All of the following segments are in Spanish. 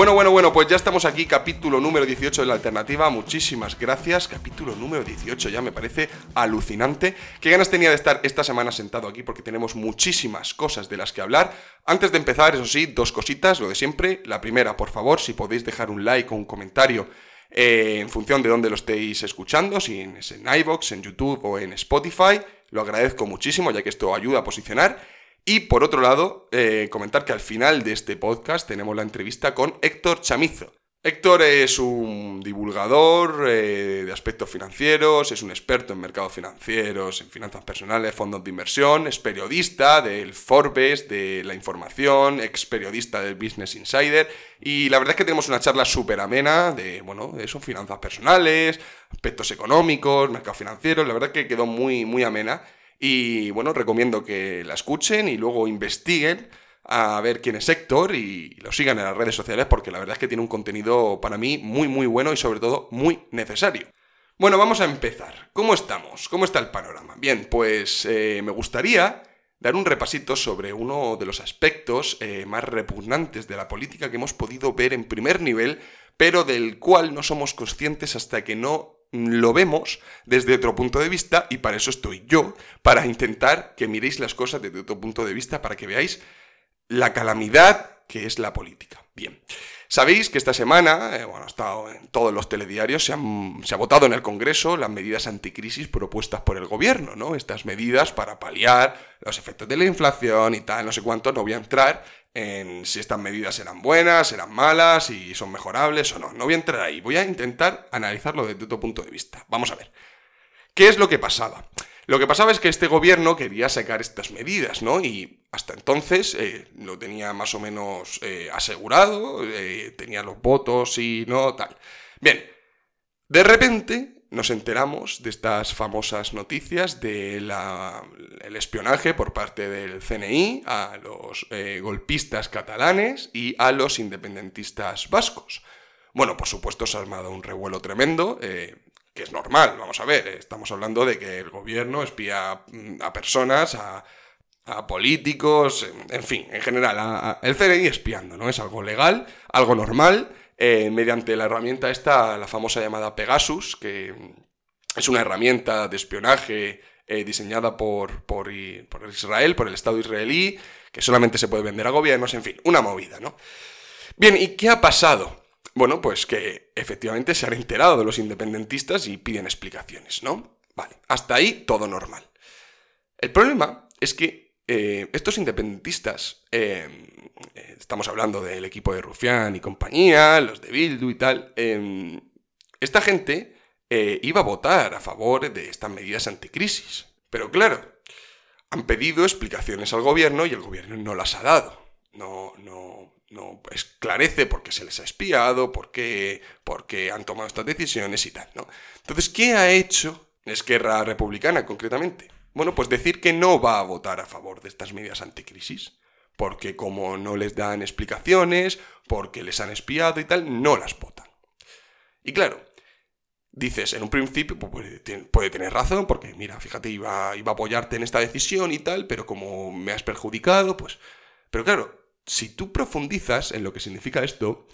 Bueno, bueno, bueno, pues ya estamos aquí, capítulo número 18 de la alternativa. Muchísimas gracias. Capítulo número 18, ya me parece alucinante. Qué ganas tenía de estar esta semana sentado aquí porque tenemos muchísimas cosas de las que hablar. Antes de empezar, eso sí, dos cositas, lo de siempre. La primera, por favor, si podéis dejar un like o un comentario eh, en función de dónde lo estéis escuchando, si es en iVoox, en YouTube o en Spotify, lo agradezco muchísimo ya que esto ayuda a posicionar. Y por otro lado, eh, comentar que al final de este podcast tenemos la entrevista con Héctor Chamizo. Héctor es un divulgador eh, de aspectos financieros, es un experto en mercados financieros, en finanzas personales, fondos de inversión, es periodista del Forbes, de la información, ex periodista del Business Insider. Y la verdad es que tenemos una charla súper amena de, bueno, de eso, finanzas personales, aspectos económicos, mercados financieros, la verdad es que quedó muy, muy amena y bueno, recomiendo que la escuchen y luego investiguen a ver quién es Héctor y lo sigan en las redes sociales porque la verdad es que tiene un contenido para mí muy muy bueno y sobre todo muy necesario. Bueno, vamos a empezar. ¿Cómo estamos? ¿Cómo está el panorama? Bien, pues eh, me gustaría dar un repasito sobre uno de los aspectos eh, más repugnantes de la política que hemos podido ver en primer nivel, pero del cual no somos conscientes hasta que no lo vemos desde otro punto de vista y para eso estoy yo, para intentar que miréis las cosas desde otro punto de vista, para que veáis la calamidad que es la política. Bien, sabéis que esta semana, eh, bueno, ha estado en todos los telediarios, se, se ha votado en el Congreso las medidas anticrisis propuestas por el gobierno, ¿no? Estas medidas para paliar los efectos de la inflación y tal, no sé cuánto, no voy a entrar en si estas medidas eran buenas, eran malas, si son mejorables o no. No voy a entrar ahí, voy a intentar analizarlo desde otro punto de vista. Vamos a ver. ¿Qué es lo que pasaba? Lo que pasaba es que este gobierno quería sacar estas medidas, ¿no? Y hasta entonces eh, lo tenía más o menos eh, asegurado, eh, tenía los votos y no, tal. Bien, de repente nos enteramos de estas famosas noticias del espionaje por parte del CNI a los eh, golpistas catalanes y a los independentistas vascos. Bueno, por supuesto se ha armado un revuelo tremendo, eh, que es normal, vamos a ver, estamos hablando de que el gobierno espía mm, a personas, a, políticos, en fin, en general, el CNI espiando, ¿no? Es algo legal, algo normal, eh, mediante la herramienta esta, la famosa llamada Pegasus, que es una herramienta de espionaje eh, diseñada por, por, Israel, por el Estado israelí, que solamente se puede vender a gobiernos, en fin, una movida, ¿no? Bien, ¿y qué ha pasado? Bueno, pues que efectivamente se han enterado de los independentistas y piden explicaciones, ¿no? Vale, hasta ahí todo normal. El problema es que eh, estos independentistas eh, estamos hablando del equipo de Rufián y compañía, los de Bildu y tal, em, esta gente eh, iba a votar a favor de estas medidas anticrisis. Pero claro, han pedido explicaciones al gobierno y el gobierno no las ha dado. No, no, no esclarece por qué se les ha espiado, por qué, por qué han tomado estas decisiones y tal, ¿no? Entonces, ¿qué ha hecho Esquerra Republicana concretamente? Bueno, pues decir que no va a votar a favor de estas medidas anticrisis porque como no les dan explicaciones, porque les han espiado y tal, no las votan. Y claro, dices, en un principio pues, puede, tener razón, porque mira, fíjate, iba, iba a apoyarte en esta decisión y tal, pero como me has perjudicado, pues... Pero claro, si tú profundizas en lo que significa esto,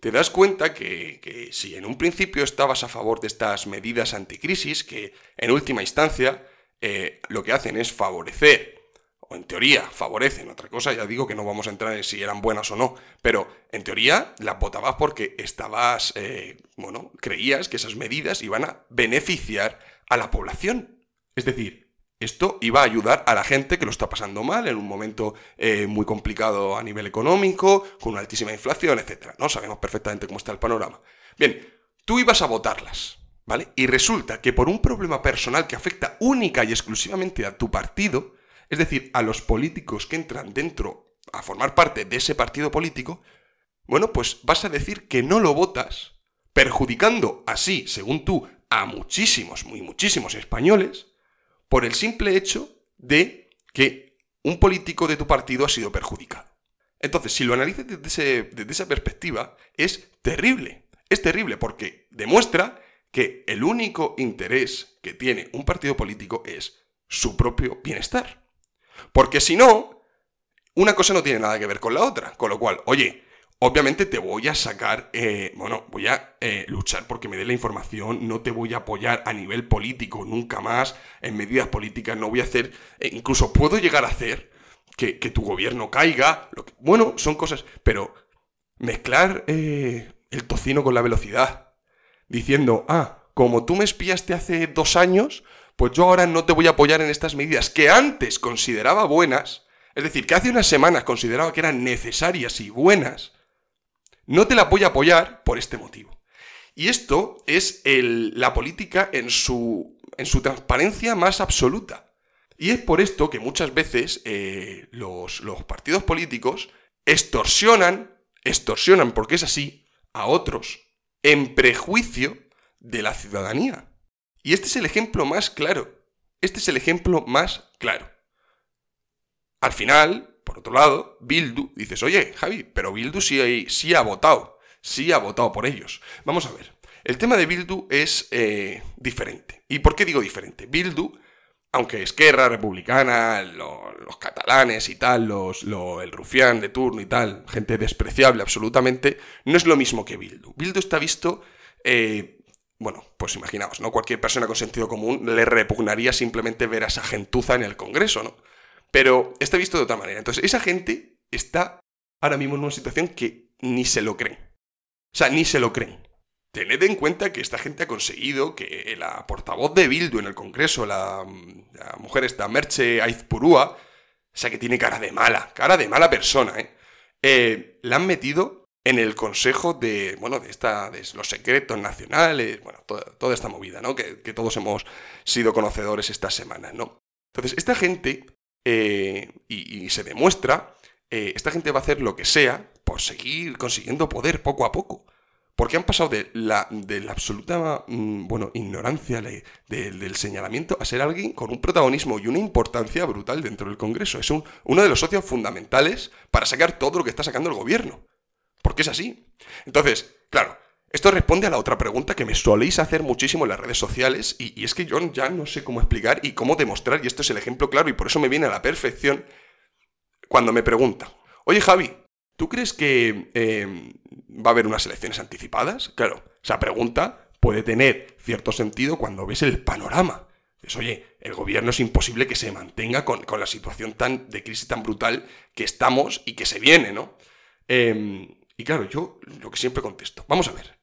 te das cuenta que, que, si en un principio estabas a favor de estas medidas anticrisis, que en última instancia eh, lo que hacen es favorecer o en teoría favorecen, otra cosa ya digo que no vamos a entrar en si eran buenas o no, pero en teoría las votabas porque estabas, eh, bueno, creías que esas medidas iban a beneficiar a la población. Es decir, esto iba a ayudar a la gente que lo está pasando mal en un momento eh, muy complicado a nivel económico, con una altísima inflación, etc. ¿no? Sabemos perfectamente cómo está el panorama. Bien, tú ibas a votarlas, ¿vale? Y resulta que por un problema personal que afecta única y exclusivamente a tu partido, es decir, a los políticos que entran dentro a formar parte de ese partido político, bueno, pues vas a decir que no lo votas, perjudicando así, según tú, a muchísimos, muy muchísimos españoles, por el simple hecho de que un político de tu partido ha sido perjudicado. Entonces, si lo analizas desde, desde esa perspectiva, es terrible. Es terrible porque demuestra que el único interés que tiene un partido político es su propio bienestar. Porque si no, una cosa no tiene nada que ver con la otra. Con lo cual, oye, obviamente te voy a sacar, eh, bueno, voy a eh, luchar porque me dé la información, no te voy a apoyar a nivel político nunca más en medidas políticas, no voy a hacer, eh, incluso puedo llegar a hacer que, tu gobierno caiga, bueno, son cosas, pero mezclar el tocino con la velocidad, diciendo, ah, como tú me espiaste hace dos años, pues yo ahora no te voy a apoyar en estas medidas que antes consideraba buenas, es decir, que hace unas semanas consideraba que eran necesarias y buenas, no te la voy a apoyar por este motivo. Y esto es la política en su, en su transparencia más absoluta. Y es por esto que muchas veces eh, los, los partidos políticos extorsionan, extorsionan porque es así, a otros, en prejuicio de la ciudadanía. Y este es el ejemplo más claro. Este es el ejemplo más claro. Al final, por otro lado, Bildu, dices, oye, Javi, pero Bildu sí, sí ha votado, sí ha votado por ellos. Vamos a ver, el tema de Bildu es eh, diferente. ¿Y por qué digo diferente? Bildu, aunque Esquerra, Republicana, los catalanes y tal, los, el rufián de turno y tal, gente despreciable absolutamente, no es lo mismo que Bildu. Bildu está visto eh, bueno, pues imaginaos, ¿no? Cualquier persona con sentido común le repugnaría simplemente ver a esa gentuza en el Congreso, ¿no? Pero está visto de otra manera. Entonces, esa gente está ahora mismo en una situación que ni se lo creen. O sea, ni se lo creen. Tened en cuenta que esta gente ha conseguido que la portavoz de Bildu en el Congreso, la, mujer esta, Merche Aizpurúa, o sea que tiene cara de mala, cara de mala persona, ¿eh? eh la han metido en el Consejo de, bueno, de, esta, de los secretos nacionales, bueno, toda, esta movida, ¿no? Que, todos hemos sido conocedores esta semana, ¿no? Entonces, esta gente, eh, y, se demuestra, eh, esta gente va a hacer lo que sea por seguir consiguiendo poder poco a poco. Porque han pasado de la, absoluta, mm, bueno, ignorancia del señalamiento a ser alguien con un protagonismo y una importancia brutal dentro del Congreso. Es un, uno de los socios fundamentales para sacar todo lo que está sacando el gobierno porque es así. Entonces, claro, esto responde a la otra pregunta que me soléis hacer muchísimo en las redes sociales y, es que yo ya no sé cómo explicar y cómo demostrar, y esto es el ejemplo claro y por eso me viene a la perfección cuando me preguntan, oye Javi, ¿tú crees que em, va a haber unas elecciones anticipadas? Claro, esa pregunta puede tener cierto sentido cuando ves el panorama. Dices, oye, el gobierno es imposible que se mantenga con, con la situación tan, de crisis tan brutal que estamos y que se viene, ¿no? Eh, y claro, yo lo que siempre contesto, vamos a ver,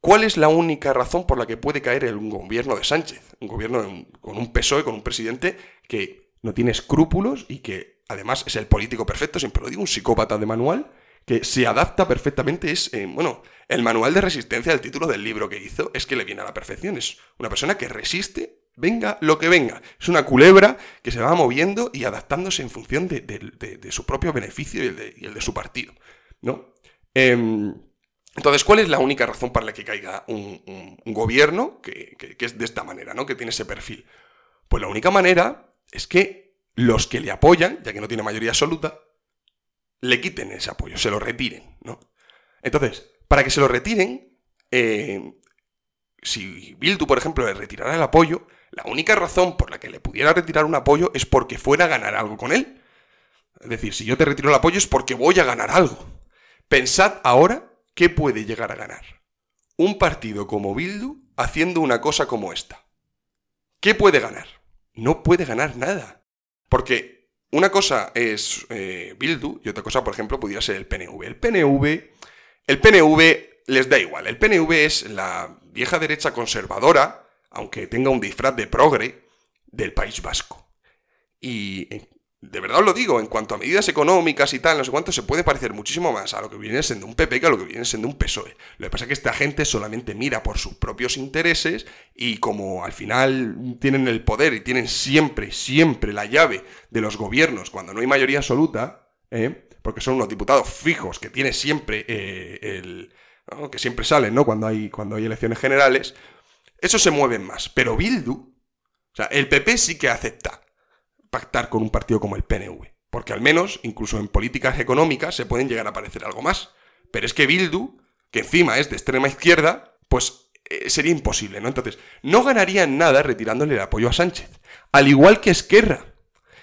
¿cuál es la única razón por la que puede caer el gobierno de Sánchez? Un gobierno con un PSOE, con un presidente que no tiene escrúpulos y que además es el político perfecto, siempre lo digo, un psicópata de manual, que se adapta perfectamente, es, eh, bueno, el manual de resistencia del título del libro que hizo es que le viene a la perfección, es una persona que resiste, venga lo que venga, es una culebra que se va moviendo y adaptándose en función de, su propio beneficio y el, de su partido, ¿no? Em, entonces, ¿cuál es la única razón para la que caiga un, gobierno que, es de esta manera, ¿no? que tiene ese perfil? Pues la única manera es que los que le apoyan, ya que no tiene mayoría absoluta, le quiten ese apoyo, se lo retiren. ¿no? Entonces, para que se lo retiren, eh, si Bildu, por ejemplo, le retirara el apoyo, la única razón por la que le pudiera retirar un apoyo es porque fuera a ganar algo con él. Es decir, si yo te retiro el apoyo es porque voy a ganar algo. Pensad ahora qué puede llegar a ganar. Un partido como Bildu haciendo una cosa como esta. ¿Qué puede ganar? No puede ganar nada. Porque una cosa es eh, Bildu y otra cosa, por ejemplo, pudiera ser el PNV. El PNV, el PNV les da igual. El PNV es la vieja derecha conservadora, aunque tenga un disfraz de progre, del País Vasco. Y de verdad os lo digo, en cuanto a medidas económicas y tal, no sé cuánto, se puede parecer muchísimo más a lo que viene siendo un PP que a lo que viene siendo un PSOE. Lo que pasa es que esta gente solamente mira por sus propios intereses y como al final tienen el poder y tienen siempre, siempre la llave de los gobiernos cuando no hay mayoría absoluta, ¿eh? porque son unos diputados fijos que tiene siempre eh, el... que siempre salen, ¿no? Cuando hay, cuando hay elecciones generales, esos se mueven más. Pero Bildu, o sea, el PP sí que acepta pactar con un partido como el PNV. Porque al menos, incluso en políticas económicas, se pueden llegar a parecer algo más. Pero es que Bildu, que encima es de extrema izquierda, pues eh, sería imposible, ¿no? Entonces, no ganarían nada retirándole el apoyo a Sánchez. Al igual que Esquerra.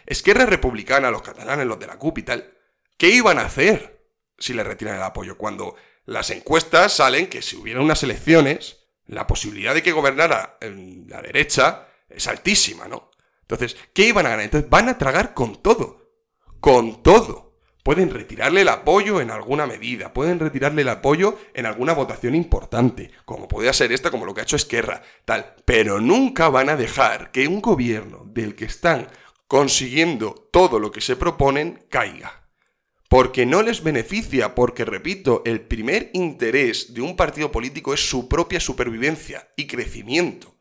Esquerra republicana, los catalanes, los de la CUP y tal. ¿Qué iban a hacer si le retiran el apoyo? Cuando las encuestas salen que si hubiera unas elecciones, la posibilidad de que gobernara la derecha es altísima, ¿no? Entonces, ¿qué iban a ganar? Entonces, van a tragar con todo. Con todo. Pueden retirarle el apoyo en alguna medida, pueden retirarle el apoyo en alguna votación importante, como podría ser esta, como lo que ha hecho Esquerra, tal. Pero nunca van a dejar que un gobierno del que están consiguiendo todo lo que se proponen caiga. Porque no les beneficia, porque repito, el primer interés de un partido político es su propia supervivencia y crecimiento.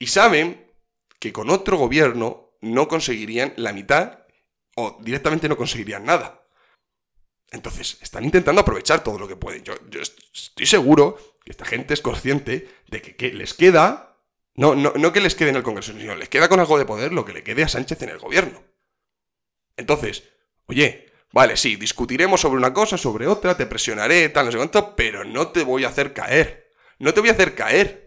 Y saben que con otro gobierno no conseguirían la mitad o directamente no conseguirían nada. Entonces, están intentando aprovechar todo lo que pueden. Yo, estoy seguro que esta gente es consciente de que, les queda, no, no, no que les quede en el Congreso, sino les queda con algo de poder lo que le quede a Sánchez en el gobierno. Entonces, oye, vale, sí, discutiremos sobre una cosa, sobre otra, te presionaré, tal, no sé cuánto, pero no te voy a hacer caer. No te voy a hacer caer.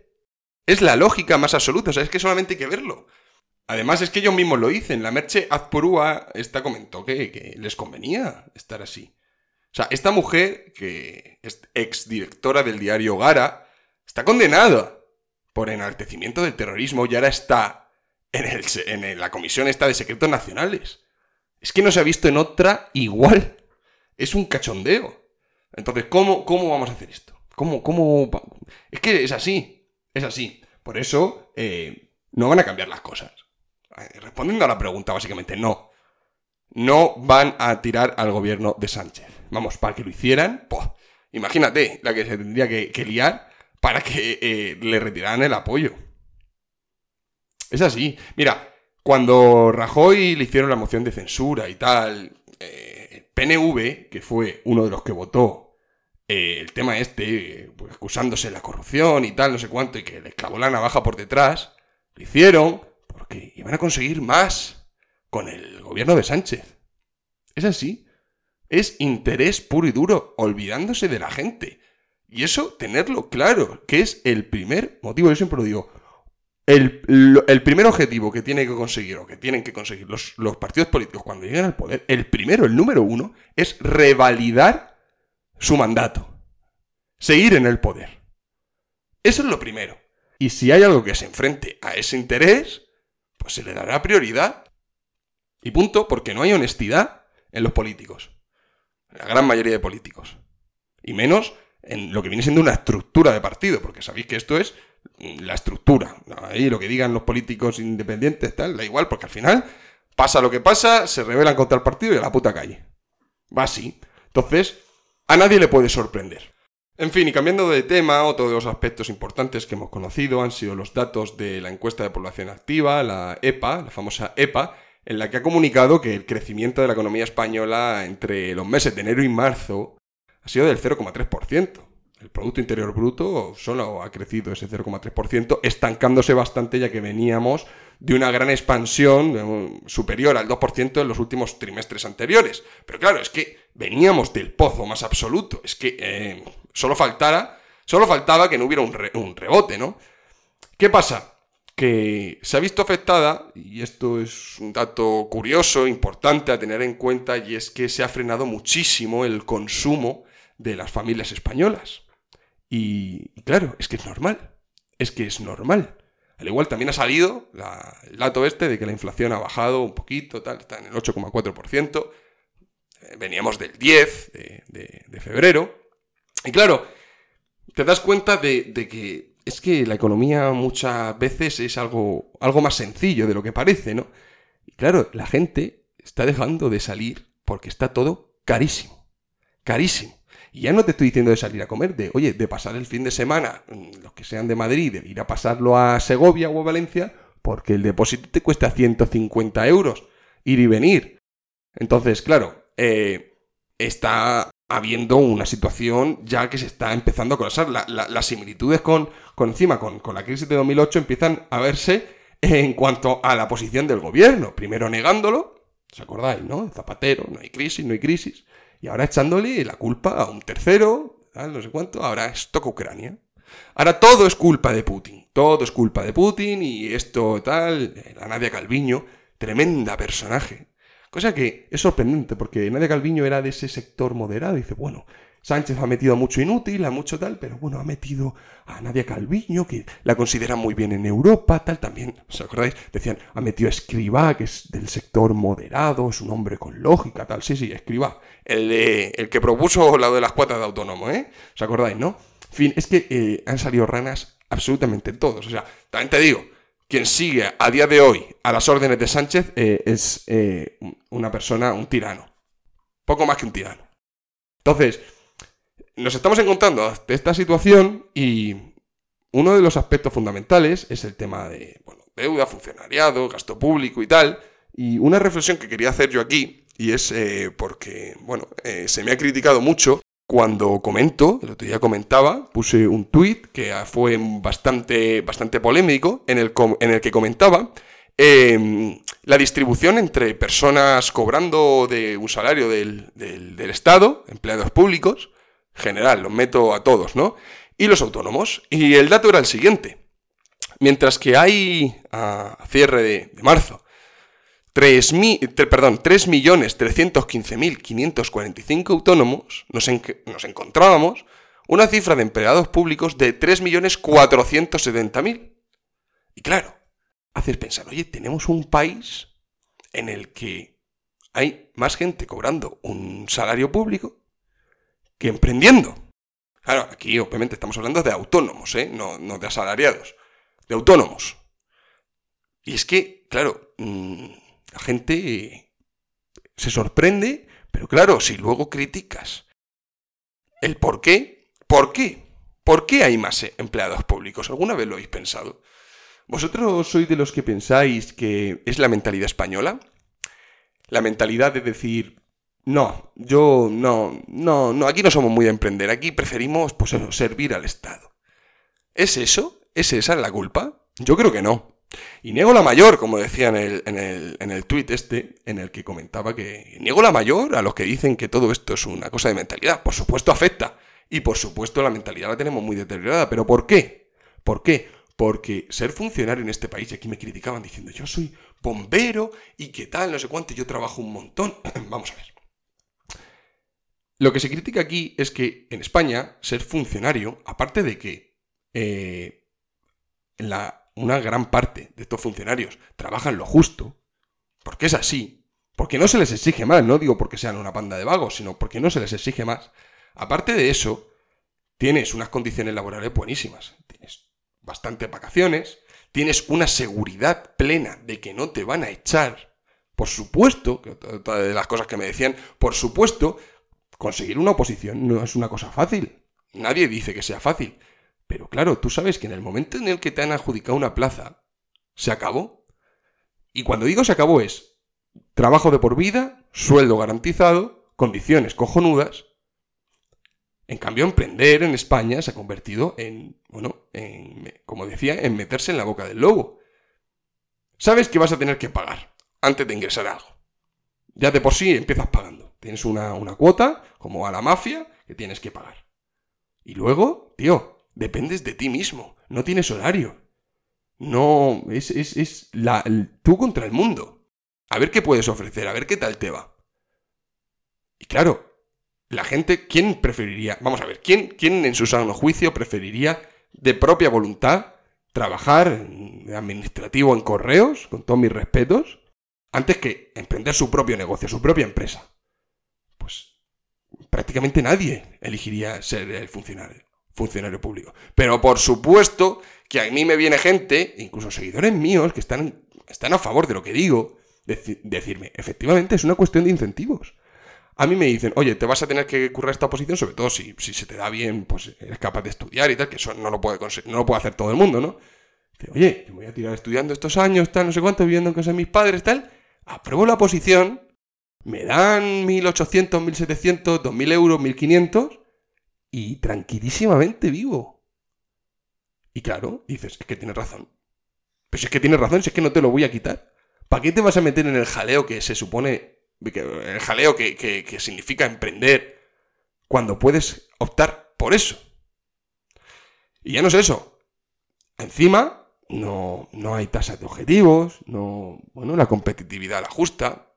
Es la lógica más absoluta, o sea, es que solamente hay que verlo. Además, es que ellos mismos lo dicen. La Merche Azpurúa esta comentó que, les convenía estar así. O sea, esta mujer, que es exdirectora del diario Gara, está condenada por enaltecimiento del terrorismo y ahora está en, el, en la comisión esta de secretos nacionales. Es que no se ha visto en otra igual. Es un cachondeo. Entonces, ¿cómo, cómo vamos a hacer esto? ¿Cómo, cómo...? Es que es así. Es así. Por eso, eh, no van a cambiar las cosas. Respondiendo a la pregunta, básicamente, no. No van a tirar al gobierno de Sánchez. Vamos, para que lo hicieran, imagínate la que se tendría que, liar para que eh, le retiraran el apoyo. Es así. Mira, cuando Rajoy le hicieron la moción de censura y tal, eh, PNV, que fue uno de los que votó el tema este, pues, acusándose de la corrupción y tal, no sé cuánto, y que le clavó la navaja por detrás, lo hicieron porque iban a conseguir más con el gobierno de Sánchez. Es así. Es interés puro y duro, olvidándose de la gente. Y eso, tenerlo claro, que es el primer motivo, yo siempre lo digo, el, primer objetivo que tiene que conseguir o que tienen que conseguir los, los, partidos políticos cuando lleguen al poder, el primero, el número uno, es revalidar su mandato. Seguir en el poder. Eso es lo primero. Y si hay algo que se enfrente a ese interés, pues se le dará prioridad. Y punto, porque no hay honestidad en los políticos. En la gran mayoría de políticos. Y menos en lo que viene siendo una estructura de partido, porque sabéis que esto es la estructura. Ahí lo que digan los políticos independientes, tal, da igual, porque al final pasa lo que pasa, se rebelan contra el partido y a la puta calle. Va así. Entonces, a nadie le puede sorprender. En fin, y cambiando de tema, otro de los aspectos importantes que hemos conocido han sido los datos de la encuesta de población activa, la EPA, la famosa EPA, en la que ha comunicado que el crecimiento de la economía española entre los meses de enero y marzo ha sido del 0,3%. El Producto Interior Bruto solo ha crecido ese 0,3%, estancándose bastante ya que veníamos de una gran expansión superior al 2% en los últimos trimestres anteriores. Pero claro, es que veníamos del pozo más absoluto. Es que eh, Solo faltara, solo faltaba que no hubiera un, rebote, ¿no? ¿Qué pasa? que se ha visto afectada, y esto es un dato curioso, importante a tener en cuenta, y es que se ha frenado muchísimo el consumo de las familias españolas. Y, claro, es que es normal, es que es normal. Al igual también ha salido el dato este de que la inflación ha bajado un poquito, tal, está en el 8,4%, eh, veníamos del 10 de febrero, y claro, te das cuenta de, que es que la economía muchas veces es algo, algo más sencillo de lo que parece, ¿no? Y claro, la gente está dejando de salir porque está todo carísimo. Carísimo. Y ya no te estoy diciendo de salir a comer, de, oye, de pasar el fin de semana, mm, los que sean de Madrid, de ir a pasarlo a Segovia o a Valencia, porque el depósito te cuesta 150 euros ir y venir. Entonces, claro, eh, está habiendo una situación ya que se está empezando a colapsar. las similitudes con, con encima, con, con la crisis de 2008 empiezan a verse en cuanto a la posición del gobierno. Primero negándolo, ¿os acordáis, no? Zapatero, no hay crisis, no hay crisis. Y ahora echándole la culpa a un tercero, no sé cuánto, ahora es toca Ucrania. Ahora todo es culpa de Putin, todo es culpa de Putin y esto tal, la Nadia Calviño, tremenda personaje. Cosa que es sorprendente porque Nadia Calviño era de ese sector moderado y dice, bueno, Sánchez ha metido a mucho inútil, a mucho tal, pero bueno, ha metido a Nadia Calviño, que la considera muy bien en Europa, tal también, ¿os acordáis? Decían, ha metido a Escribá, que es del sector moderado, es un hombre con lógica, tal, sí, sí, Escribá, el, el que propuso lo de las cuotas de autónomo, ¿eh? ¿Os acordáis, no? En fin, es que eh, han salido ranas absolutamente todos, o sea, también te digo, quien sigue a día de hoy a las órdenes de Sánchez eh, es eh, una persona, un tirano, poco más que un tirano. Entonces, nos estamos encontrando ante esta situación y uno de los aspectos fundamentales es el tema de deuda, funcionariado, gasto público y tal. Y una reflexión que quería hacer yo aquí, y es eh, porque, bueno, eh, se me ha criticado mucho cuando comento, el otro día comentaba, puse un tuit que fue bastante, bastante polémico, en el, en el que comentaba em, la distribución entre personas cobrando de un salario del, del Estado, empleados públicos, general, los meto a todos, ¿no? Y los autónomos. Y el dato era el siguiente. Mientras que hay a cierre de, marzo 3.315.545 autónomos, nos, nos encontrábamos una cifra de empleados públicos de 3.470.000. Y claro, haces pensar, oye, tenemos un país en el que hay más gente cobrando un salario público que emprendiendo. Claro, aquí obviamente estamos hablando de autónomos, ¿eh? no, de asalariados, de autónomos. Y es que, claro, mm, la gente se sorprende, pero claro, si luego criticas el por qué, ¿por qué? ¿Por qué hay más empleados públicos? ¿Alguna vez lo habéis pensado? ¿Vosotros sois de los que pensáis que es la mentalidad española? La mentalidad de decir, no, yo no, no, no, aquí no somos muy de emprender, aquí preferimos, pues servir al Estado. ¿Es eso? ¿Es esa la culpa? Yo creo que no. Y niego la mayor, como decía en el, en el, en el tuit este, en el que comentaba que niego la mayor a los que dicen que todo esto es una cosa de mentalidad. Por supuesto afecta. Y por supuesto la mentalidad la tenemos muy deteriorada. ¿Pero por qué? ¿Por qué? Porque ser funcionario en este país, y aquí me criticaban diciendo yo soy bombero y qué tal, no sé cuánto, yo trabajo un montón. Vamos a ver. Lo que se critica aquí es que en España ser funcionario, aparte de que eh, una gran parte de estos funcionarios trabajan lo justo, porque es así, porque no se les exige más, no digo porque sean una panda de vagos, sino porque no se les exige más. Aparte de eso, tienes unas condiciones laborales buenísimas, tienes bastantes vacaciones, tienes una seguridad plena de que no te van a echar. Por supuesto, otra de las cosas que me decían, por supuesto Conseguir una oposición no es una cosa fácil. Nadie dice que sea fácil. Pero claro, tú sabes que en el momento en el que te han adjudicado una plaza, se acabó. Y cuando digo se acabó es trabajo de por vida, sueldo garantizado, condiciones cojonudas. En cambio, emprender en España se ha convertido en, bueno, en, como decía, en meterse en la boca del lobo. Sabes que vas a tener que pagar antes de ingresar algo. Ya de por sí empiezas pagando. Tienes una, cuota, como a la mafia, que tienes que pagar. Y luego, tío, dependes de ti mismo. No tienes horario. No, es, es, es la, tú contra el mundo. A ver qué puedes ofrecer, a ver qué tal te va. Y claro, la gente, ¿quién preferiría? Vamos a ver, ¿quién, quién en su sano juicio preferiría de propia voluntad trabajar administrativo en correos, con todos mis respetos, antes que emprender su propio negocio, su propia empresa? Prácticamente nadie elegiría ser el funcionario, público. Pero por supuesto que a mí me viene gente, incluso seguidores míos, que están, están a favor de lo que digo, decirme, efectivamente es una cuestión de incentivos. A mí me dicen, oye, te vas a tener que currar esta posición, sobre todo si, si se te da bien, pues eres capaz de estudiar y tal, que eso no lo puede, no lo puede hacer todo el mundo, ¿no? Dice, oye, yo me voy a tirar estudiando estos años, tal, no sé cuánto, viviendo en casa de mis padres, tal, apruebo la posición me dan 1.800, 1.700, 2.000 euros, 1.500 y tranquilísimamente vivo. Y claro, dices, es que tienes razón. Si es que tienes razón, si es que no te lo voy a quitar. ¿Para qué te vas a meter en el jaleo que se supone, el jaleo que, que significa emprender, cuando puedes optar por eso? Y ya no es eso. Encima, no, no hay tasas de objetivos, no, bueno, la competitividad la justa.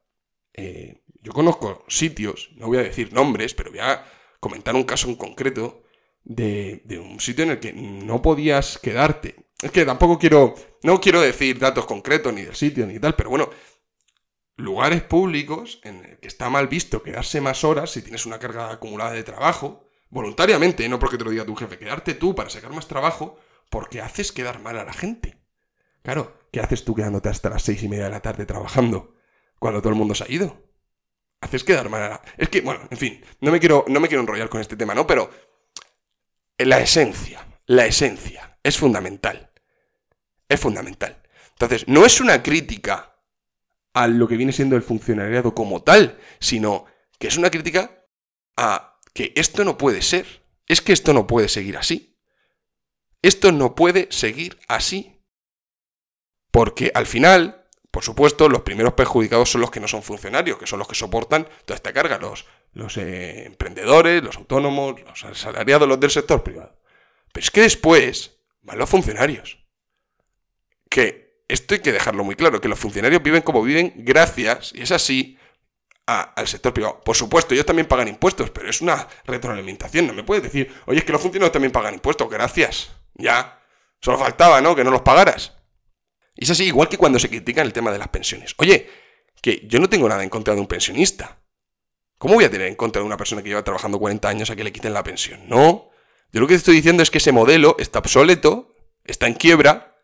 Eh, yo conozco sitios, no voy a decir nombres, pero voy a comentar un caso en concreto de, de un sitio en el que no podías quedarte. Es que tampoco quiero, no quiero decir datos concretos ni del sitio ni tal, pero bueno, lugares públicos en el que está mal visto quedarse más horas si tienes una carga acumulada de trabajo, voluntariamente, no porque te lo diga tu jefe, quedarte tú para sacar más trabajo, porque haces quedar mal a la gente. Claro, ¿qué haces tú quedándote hasta las seis y media de la tarde trabajando cuando todo el mundo se ha ido? Haces quedar mal. Es que, bueno, en fin, no me quiero, no me quiero enrollar con este tema, ¿no? Pero la esencia, la esencia es fundamental. Es fundamental. Entonces, no es una crítica a lo que viene siendo el funcionariado como tal, sino que es una crítica a que esto no puede ser. Es que esto no puede seguir así. Esto no puede seguir así. Porque al final, por supuesto, los primeros perjudicados son los que no son funcionarios, que son los que soportan toda esta carga, los, los eh, emprendedores, los autónomos, los asalariados, los del sector privado. Pero es que después van los funcionarios. Que esto hay que dejarlo muy claro, que los funcionarios viven como viven gracias, y es así, al sector privado. Por supuesto, ellos también pagan impuestos, pero es una retroalimentación. No me puedes decir, oye, es que los funcionarios también pagan impuestos, gracias. Ya, solo faltaba, ¿no? Que no los pagaras. Y es así, igual que cuando se critica el tema de las pensiones. Oye, que yo no tengo nada en contra de un pensionista. ¿Cómo voy a tener en contra de una persona que lleva trabajando 40 años a que le quiten la pensión? No. Yo lo que estoy diciendo es que ese modelo está obsoleto, está en quiebra,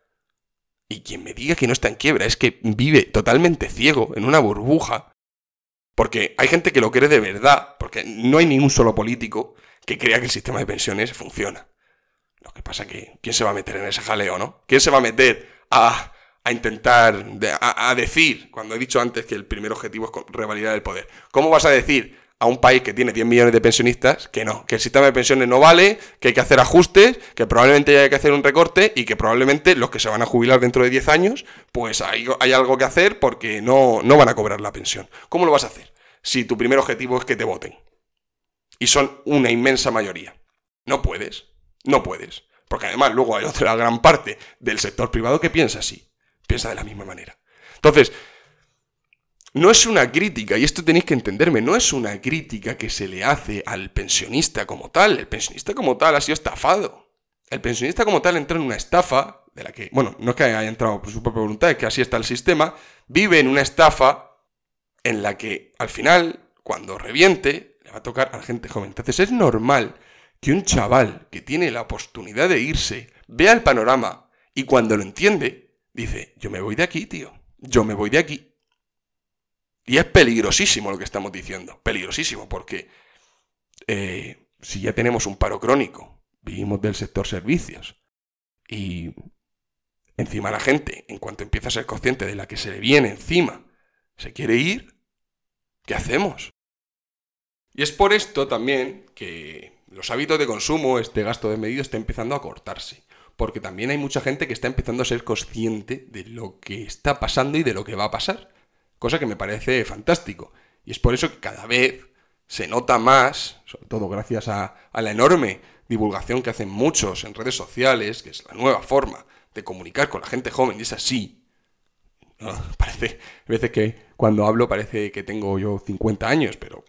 y quien me diga que no está en quiebra es que vive totalmente ciego, en una burbuja. Porque hay gente que lo quiere de verdad, porque no hay ningún solo político que crea que el sistema de pensiones funciona. Lo que pasa que, ¿quién se va a meter en ese jaleo, no? ¿Quién se va a meter a, intentar, a, decir, cuando he dicho antes que el primer objetivo es revalidar el poder? ¿Cómo vas a decir a un país que tiene 10 millones de pensionistas que no, que el sistema de pensiones no vale, que hay que hacer ajustes, que probablemente haya que hacer un recorte y que probablemente los que se van a jubilar dentro de 10 años, pues hay, hay algo que hacer porque no, no van a cobrar la pensión. ¿Cómo lo vas a hacer? Si tu primer objetivo es que te voten. Y son una inmensa mayoría. No puedes. No puedes. Porque además luego hay otra gran parte del sector privado que piensa así. Piensa de la misma manera. Entonces, no es una crítica, y esto tenéis que entenderme, no es una crítica que se le hace al pensionista como tal. El pensionista como tal ha sido estafado. El pensionista como tal entra en una estafa, de la que, bueno, no es que haya entrado por su propia voluntad, es que así está el sistema, vive en una estafa en la que al final, cuando reviente, le va a tocar a gente joven. Entonces es normal que un chaval que tiene la oportunidad de irse vea el panorama y cuando lo entiende, dice, yo me voy de aquí, tío, yo me voy de aquí. Y es peligrosísimo lo que estamos diciendo, peligrosísimo, porque eh, si ya tenemos un paro crónico, vivimos del sector servicios, y encima la gente, en cuanto empieza a ser consciente de la que se le viene encima, se quiere ir, ¿qué hacemos? Y es por esto también que los hábitos de consumo, este gasto de medido está empezando a cortarse. Porque también hay mucha gente que está empezando a ser consciente de lo que está pasando y de lo que va a pasar. Cosa que me parece fantástico. Y es por eso que cada vez se nota más, sobre todo gracias a, la enorme divulgación que hacen muchos en redes sociales, que es la nueva forma de comunicar con la gente joven, y es así. parece, a veces que cuando hablo parece que tengo yo 50 años, pero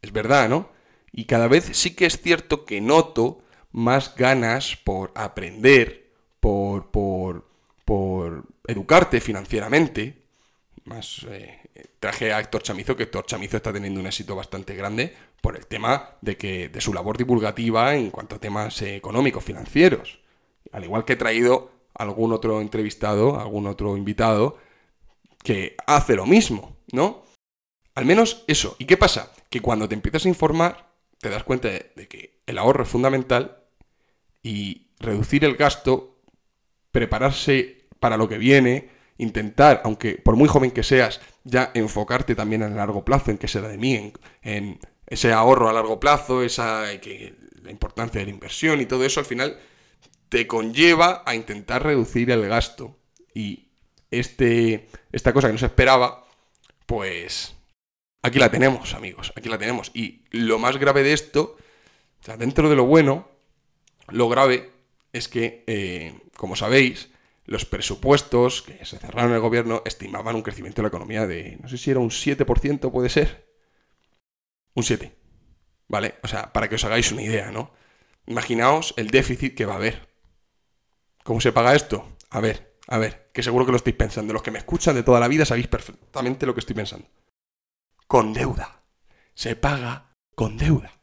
es verdad, ¿no? Y cada vez sí que es cierto que noto más ganas por aprender, por, por, por educarte financieramente. Más eh, traje a Héctor Chamizo, que Héctor Chamizo está teniendo un éxito bastante grande por el tema de, que, de su labor divulgativa en cuanto a temas económicos, financieros. Al igual que he traído algún otro entrevistado, algún otro invitado, que hace lo mismo, ¿no? Al menos eso. ¿Y qué pasa? Que cuando te empiezas a informar, te das cuenta de, que el ahorro es fundamental y reducir el gasto, prepararse para lo que viene, intentar, aunque por muy joven que seas, ya enfocarte también en el largo plazo, en qué será de mí, en, ese ahorro a largo plazo, esa, la importancia de la inversión y todo eso, al final te conlleva a intentar reducir el gasto. Y este, esta cosa que no se esperaba, pues aquí la tenemos, amigos, aquí la tenemos. Y lo más grave de esto, o sea, dentro de lo bueno, lo grave es que, eh, como sabéis, los presupuestos que se cerraron en el gobierno estimaban un crecimiento de la economía de, no sé si era un 7%, puede ser. Un 7. ¿Vale? O sea, para que os hagáis una idea, ¿no? Imaginaos el déficit que va a haber. ¿Cómo se paga esto? A ver, a ver, que seguro que lo estáis pensando. Los que me escuchan de toda la vida sabéis perfectamente lo que estoy pensando. Con deuda. Se paga con deuda.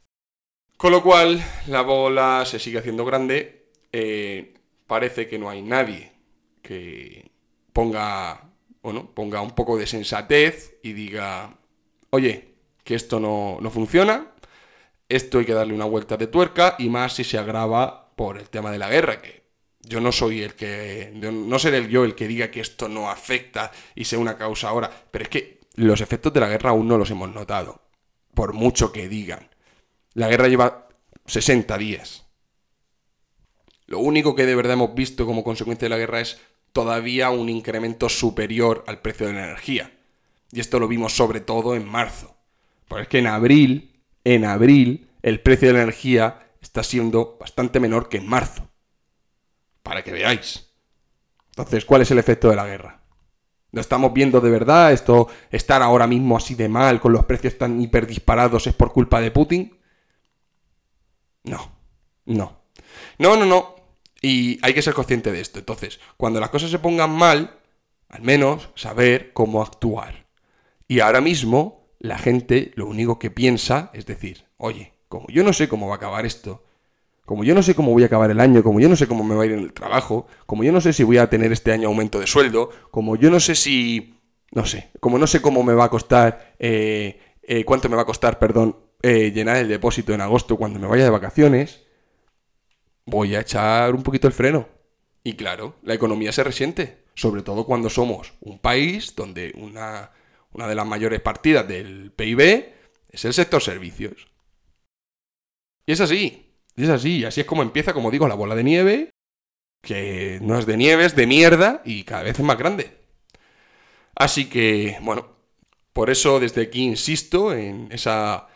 Con lo cual, la bola se sigue haciendo grande. Eh, parece que no hay nadie que ponga, bueno, ponga un poco de sensatez y diga, oye, que esto no, no funciona, esto hay que darle una vuelta de tuerca y más si se agrava por el tema de la guerra, que yo no soy el que, no seré yo el que diga que esto no afecta y sea una causa ahora, pero es que los efectos de la guerra aún no los hemos notado, por mucho que digan. La guerra lleva 60 días. Lo único que de verdad hemos visto como consecuencia de la guerra es todavía un incremento superior al precio de la energía. Y esto lo vimos sobre todo en marzo. Porque es que en abril, en abril, el precio de la energía está siendo bastante menor que en marzo. Para que veáis. Entonces, ¿cuál es el efecto de la guerra? ¿Lo estamos viendo de verdad? ¿Esto estar ahora mismo así de mal, con los precios tan hiperdisparados, es por culpa de Putin? No, no. No, no, no. Y hay que ser consciente de esto. Entonces, cuando las cosas se pongan mal, al menos saber cómo actuar. Y ahora mismo, la gente lo único que piensa es decir, oye, como yo no sé cómo va a acabar esto, como yo no sé cómo voy a acabar el año, como yo no sé cómo me va a ir en el trabajo, como yo no sé si voy a tener este año aumento de sueldo, como yo no sé si... No sé, como no sé cómo me va a costar... Eh, eh, cuánto me va a costar, perdón, eh, llenar el depósito en agosto cuando me vaya de vacaciones, voy a echar un poquito el freno. Y claro, la economía se resiente, sobre todo cuando somos un país donde una, una de las mayores partidas del PIB es el sector servicios. Y es así, es así, y así es como empieza, como digo, la bola de nieve, que no es de nieve, es de mierda y cada vez es más grande. Así que, bueno, por eso desde aquí insisto en esa,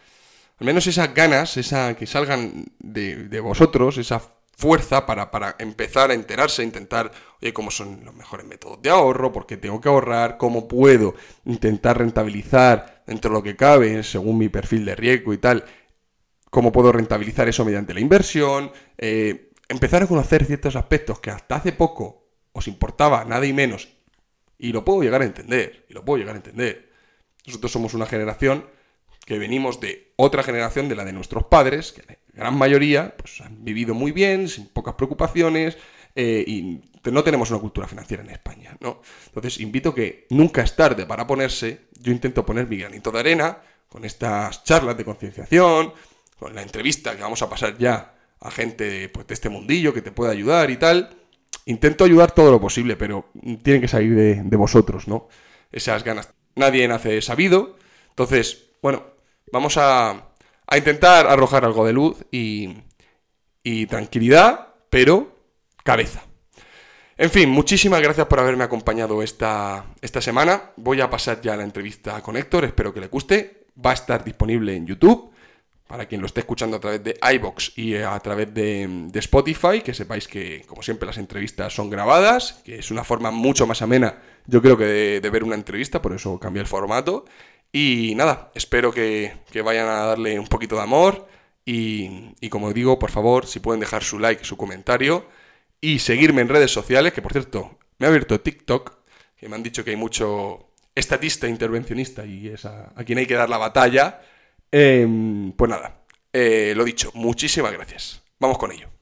al menos esas ganas, esa que salgan de, de vosotros, esa fuerza para, para, empezar a enterarse, intentar, oye, cómo son los mejores métodos de ahorro, por qué tengo que ahorrar, cómo puedo intentar rentabilizar dentro de lo que cabe, según mi perfil de riesgo y tal, cómo puedo rentabilizar eso mediante la inversión, eh, empezar a conocer ciertos aspectos que hasta hace poco os importaba nada y menos, y lo puedo llegar a entender, y lo puedo llegar a entender. Nosotros somos una generación que venimos de otra generación, de la de nuestros padres, que la gran mayoría pues, han vivido muy bien, sin pocas preocupaciones, eh, y no tenemos una cultura financiera en España, ¿no? Entonces, invito que nunca es tarde para ponerse, yo intento poner mi granito de arena con estas charlas de concienciación, con la entrevista que vamos a pasar ya a gente pues, de este mundillo que te pueda ayudar y tal. Intento ayudar todo lo posible, pero tiene que salir de, de vosotros, ¿no? Esas ganas. Nadie nace sabido. Entonces, bueno, vamos a, intentar arrojar algo de luz y, y tranquilidad, pero cabeza. En fin, muchísimas gracias por haberme acompañado esta, esta semana. Voy a pasar ya a la entrevista con Héctor, espero que le guste. Va a estar disponible en YouTube, para quien lo esté escuchando a través de iBox y a través de, Spotify, que sepáis que, como siempre, las entrevistas son grabadas, que es una forma mucho más amena, yo creo que de, de ver una entrevista, por eso cambié el formato. Y nada, espero que, vayan a darle un poquito de amor. Y, y, como digo, por favor, si pueden dejar su like, su comentario y seguirme en redes sociales, que por cierto, me ha abierto TikTok, que me han dicho que hay mucho estatista intervencionista y es a, quien hay que dar la batalla. Em, pues nada, eh, lo dicho, muchísimas gracias. Vamos con ello.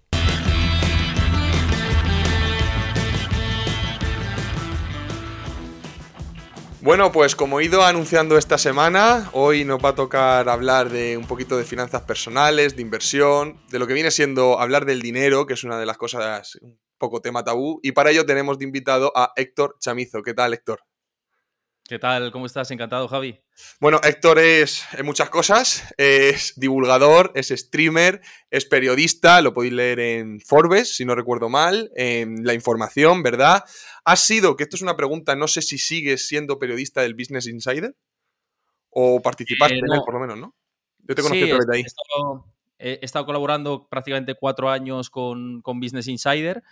Bueno, pues como he ido anunciando esta semana, hoy nos va a tocar hablar de un poquito de finanzas personales, de inversión, de lo que viene siendo hablar del dinero, que es una de las cosas un poco tema tabú, y para ello tenemos de invitado a Héctor Chamizo. ¿Qué tal, Héctor? ¿Qué tal? ¿Cómo estás? Encantado, Javi. Bueno, Héctor es muchas cosas. Es divulgador, es streamer, es periodista, lo podéis leer en Forbes, si no recuerdo mal, en La Información, ¿verdad? ¿Has sido, que esto es una pregunta, no sé si sigues siendo periodista del Business Insider? ¿O participaste Eh, en él, por lo menos, no? Yo te conocí Sí, a través de he ahí. estado, he estado colaborando prácticamente cuatro años con, con Business Insider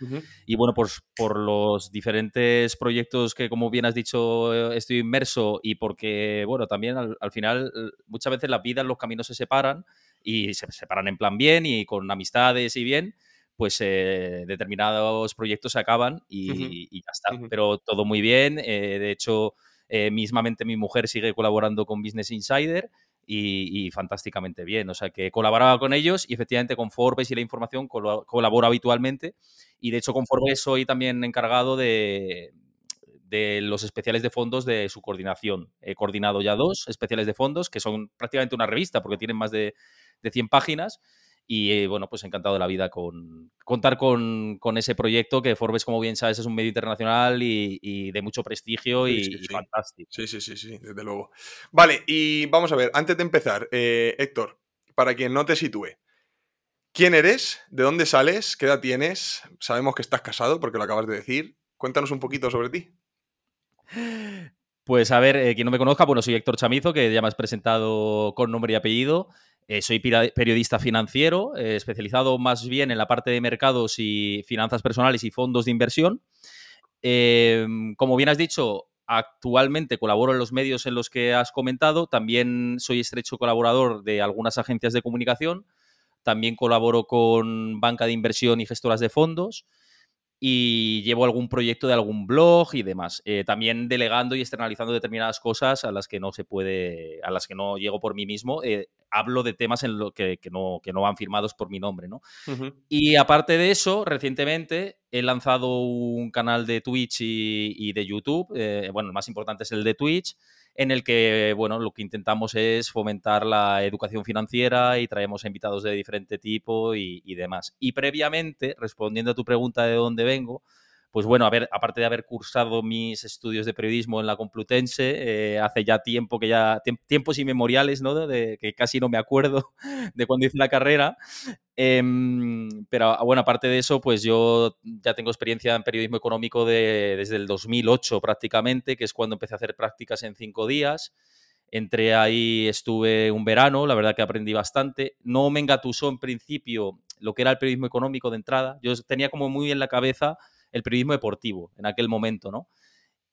y bueno, pues por los diferentes proyectos que, como bien has dicho, eh, estoy inmerso y porque, bueno, también al, al final muchas veces las vidas, los caminos se separan y se separan en plan bien y con amistades y bien, pues eh, determinados proyectos se acaban y, y ya está. Pero todo muy bien. eh, de hecho, eh, mismamente mi mujer sigue colaborando con Business Insider y, y fantásticamente bien. O sea, que colaboraba con ellos y efectivamente con Forbes y la información colaboro habitualmente. Y de hecho con Forbes soy también encargado de, de los especiales de fondos de su coordinación. He coordinado ya dos especiales de fondos, que son prácticamente una revista porque tienen más de, de 100 páginas. Y eh, bueno, pues encantado de la vida con contar con, con ese proyecto que Forbes, como bien sabes, es un medio internacional y, y de mucho prestigio Sí, y, sí, y sí. fantástico. Sí, sí, sí, sí, desde luego. Vale, y vamos a ver, antes de empezar, eh, Héctor, para quien no te sitúe, ¿quién eres? ¿De dónde sales? ¿Qué edad tienes? Sabemos que estás casado porque lo acabas de decir. Cuéntanos un poquito sobre ti. Pues a ver, eh, quien no me conozca, bueno, soy Héctor Chamizo, que ya me has presentado con nombre y apellido. Eh, soy periodista financiero, eh, especializado más bien en la parte de mercados y finanzas personales y fondos de inversión. Eh, como bien has dicho, actualmente colaboro en los medios en los que has comentado. También soy estrecho colaborador de algunas agencias de comunicación. También colaboro con banca de inversión y gestoras de fondos y llevo algún proyecto de algún blog y demás. Eh, también delegando y externalizando determinadas cosas a las que no se puede, a las que no llego por mí mismo. Eh, hablo de temas en lo que, que no, que no van firmados por mi nombre, ¿no? Y aparte de eso, recientemente he lanzado un canal de Twitch y, y de YouTube. eh, bueno, el más importante es el de Twitch, en el que, bueno, lo que intentamos es fomentar la educación financiera y traemos invitados de diferente tipo y, y demás. Y previamente, respondiendo a tu pregunta de dónde vengo, pues bueno, a ver, aparte de haber cursado mis estudios de periodismo en la Complutense, eh, hace ya tiempo que ya, tiemp- tiempos inmemoriales, ¿no? De, que casi no me acuerdo de cuando hice la carrera. Em, pero ah, bueno, aparte de eso, pues yo ya tengo experiencia en periodismo económico de- desde el 2008 prácticamente, que es cuando empecé a hacer prácticas en cinco días. Entré ahí, estuve un verano, la verdad que aprendí bastante. No me engatusó en principio lo que era el periodismo económico de entrada. Yo tenía como muy en la cabeza el periodismo deportivo en aquel momento, ¿no?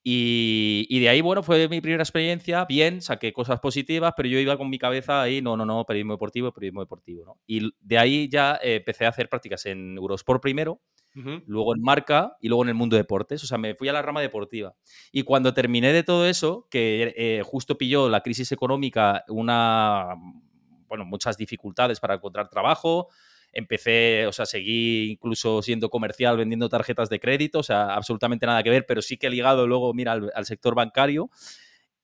Y, y de ahí, bueno, fue mi primera experiencia, bien, saqué cosas positivas, pero yo iba con mi cabeza ahí, no, no, no, periodismo deportivo, periodismo deportivo, ¿no? Y de ahí ya eh, empecé a hacer prácticas en Eurosport primero, luego en marca y luego en el mundo de deportes. O sea, me fui a la rama deportiva. Y cuando terminé de todo eso, que eh, justo pilló la crisis económica una, bueno, muchas dificultades para encontrar trabajo. Empecé, o sea, seguí incluso siendo comercial vendiendo tarjetas de crédito, o sea, absolutamente nada que ver, pero sí que he ligado luego, mira, al, al sector bancario.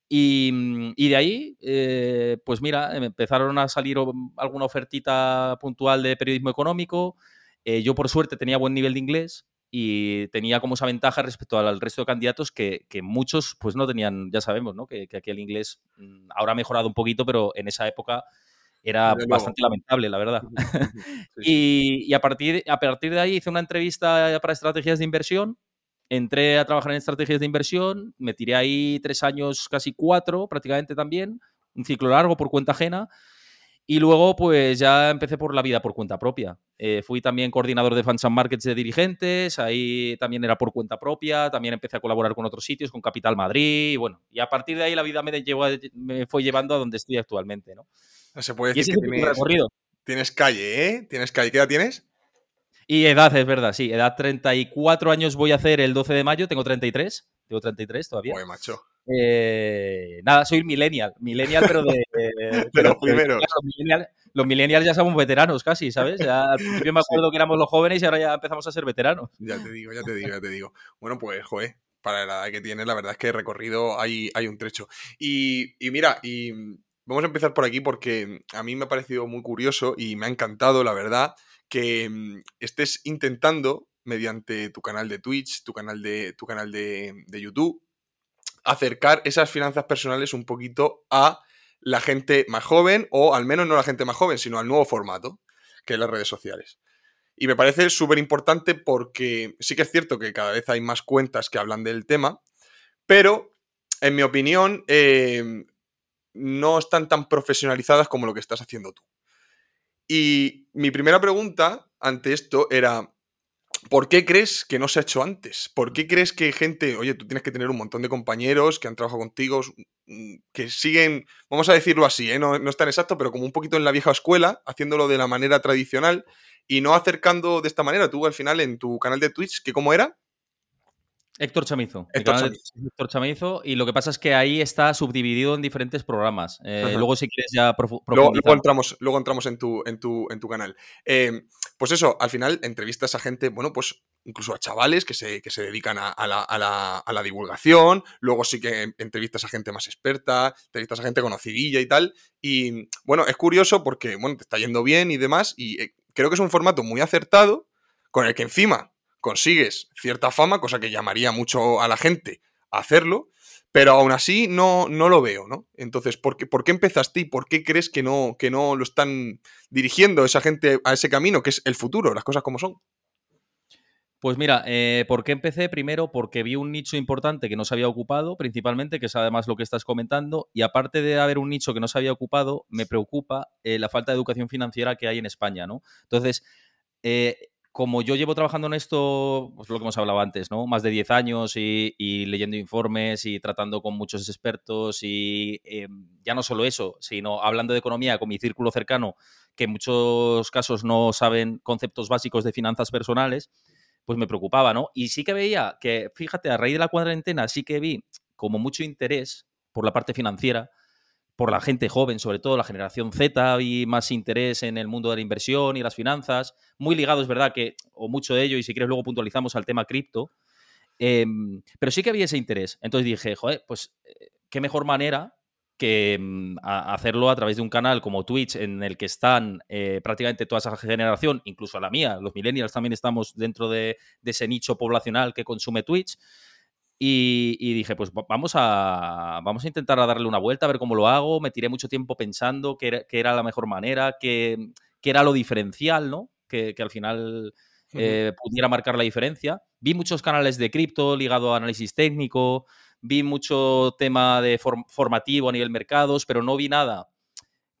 Y, mm, y de ahí, eh, pues mira, me empezaron a salir o- alguna ofertita puntual de periodismo económico. Eh, yo, por suerte, tenía buen nivel de inglés y tenía como esa ventaja respecto al resto de candidatos que, que muchos pues no tenían, ya sabemos, ¿no? Que, que aquí el inglés mm, ahora ha mejorado un poquito, pero en esa época era bastante lamentable, la verdad. Sí, sí. Y, y a, partir, a partir de ahí hice una entrevista para estrategias de inversión. Entré a trabajar en estrategias de inversión, me tiré ahí tres años, casi cuatro prácticamente también, un ciclo largo por cuenta ajena. Y luego, pues ya empecé por la vida por cuenta propia. Eh, fui también coordinador de Fans and Markets de dirigentes, ahí también era por cuenta propia, también empecé a colaborar con otros sitios, con Capital Madrid, y bueno, y a partir de ahí la vida me, llevó a- me fue llevando a donde estoy actualmente, ¿no? Se puede decir que tienes, recorrido. tienes calle, ¿eh? Tienes calle. ¿Qué edad tienes? Y edad, es verdad, sí. Edad 34 años voy a hacer el 12 de mayo. Tengo 33. Tengo 33 todavía. Oye, macho. Eh, nada, soy millennial. Millennial, pero de... de- pero- los primeros. los, millennial- los millennials ya somos veteranos casi, ¿sabes? Ya, al principio me acuerdo que éramos los jóvenes y ahora ya empezamos a ser veteranos. Ya te digo, ya te digo, ya te digo. Bueno, pues, joder, para la edad que tiene, la verdad es que recorrido hay, hay un trecho. Y, y mira, y vamos a empezar por aquí porque a mí me ha parecido muy curioso y me ha encantado, la verdad, que mm, estés intentando, mediante tu canal de Twitch, tu canal de, tu canal de, YouTube, acercar esas finanzas personales un poquito a la gente más joven, o al menos no la gente más joven, sino al nuevo formato, que es las redes sociales. Y me parece súper importante porque sí que es cierto que cada vez hay más cuentas que hablan del tema, pero en mi opinión eh, no están tan profesionalizadas como lo que estás haciendo tú. Y mi primera pregunta ante esto era, ¿Por qué crees que no se ha hecho antes? ¿Por qué crees que gente, oye, tú tienes que tener un montón de compañeros que han trabajado contigo, mm, que siguen, vamos a decirlo así, ¿eh? no, no es tan exacto, pero como un poquito en la vieja escuela, haciéndolo de la manera tradicional y no acercando de esta manera? Tú al final en tu canal de Twitch, ¿qué cómo era? Héctor Chamizo. Héctor Chamizo. Héctor Chamizo. Y lo que pasa es que ahí está subdividido en diferentes programas. Eh, luego, si quieres, ya profu luego, luego, entramos, luego entramos en tu, en tu, en tu canal. Eh, pues eso, al final entrevistas a gente, bueno, pues incluso a chavales que se, que se dedican a, a, la, a, la, a, la, divulgación. Luego sí que entrevistas a gente más experta, entrevistas a gente conocidilla y tal. Y bueno, es curioso porque, bueno, te está yendo bien y demás. Y eh, creo que es un formato muy acertado con el que encima consigues cierta fama, cosa que llamaría mucho a la gente a hacerlo, pero aún así no, no lo veo, ¿no? Entonces, ¿por qué, ¿por qué empezaste y por qué crees que no, que no lo están dirigiendo esa gente a ese camino, que es el futuro, las cosas como son? Pues mira, eh, ¿por qué empecé? Primero porque vi un nicho importante que no se había ocupado, principalmente, que es además lo que estás comentando, y aparte de haber un nicho que no se había ocupado, me preocupa eh, la falta de educación financiera que hay en España, ¿no? Entonces, eh, como yo llevo trabajando en esto, pues lo que hemos hablado antes, ¿no? Más de 10 años y, y leyendo informes y tratando con muchos expertos y eh, ya no solo eso, sino hablando de economía con mi círculo cercano, que en muchos casos no saben conceptos básicos de finanzas personales, pues me preocupaba, ¿no? Y sí que veía que, fíjate, a raíz de la cuarentena sí que vi como mucho interés por la parte financiera, por la gente joven, sobre todo la generación Z, y más interés en el mundo de la inversión y las finanzas, muy ligado, es verdad, que, o mucho de ello, y si quieres luego puntualizamos al tema cripto, eh, pero sí que había ese interés. Entonces dije, joder, pues eh, qué mejor manera que a hacerlo a través de un canal como Twitch, en el que están eh, prácticamente toda esa generación, incluso la mía, los millennials también estamos dentro de, de ese nicho poblacional que consume Twitch. Y, y, dije, pues vamos a, vamos a intentar a darle una vuelta, a ver cómo lo hago. Me tiré mucho tiempo pensando qué era, qué era la mejor manera, qué, qué, era lo diferencial, ¿no? Que, que al final eh, pudiera marcar la diferencia. Vi muchos canales de cripto ligado a análisis técnico, vi mucho tema de form formativo a nivel mercados, pero no vi nada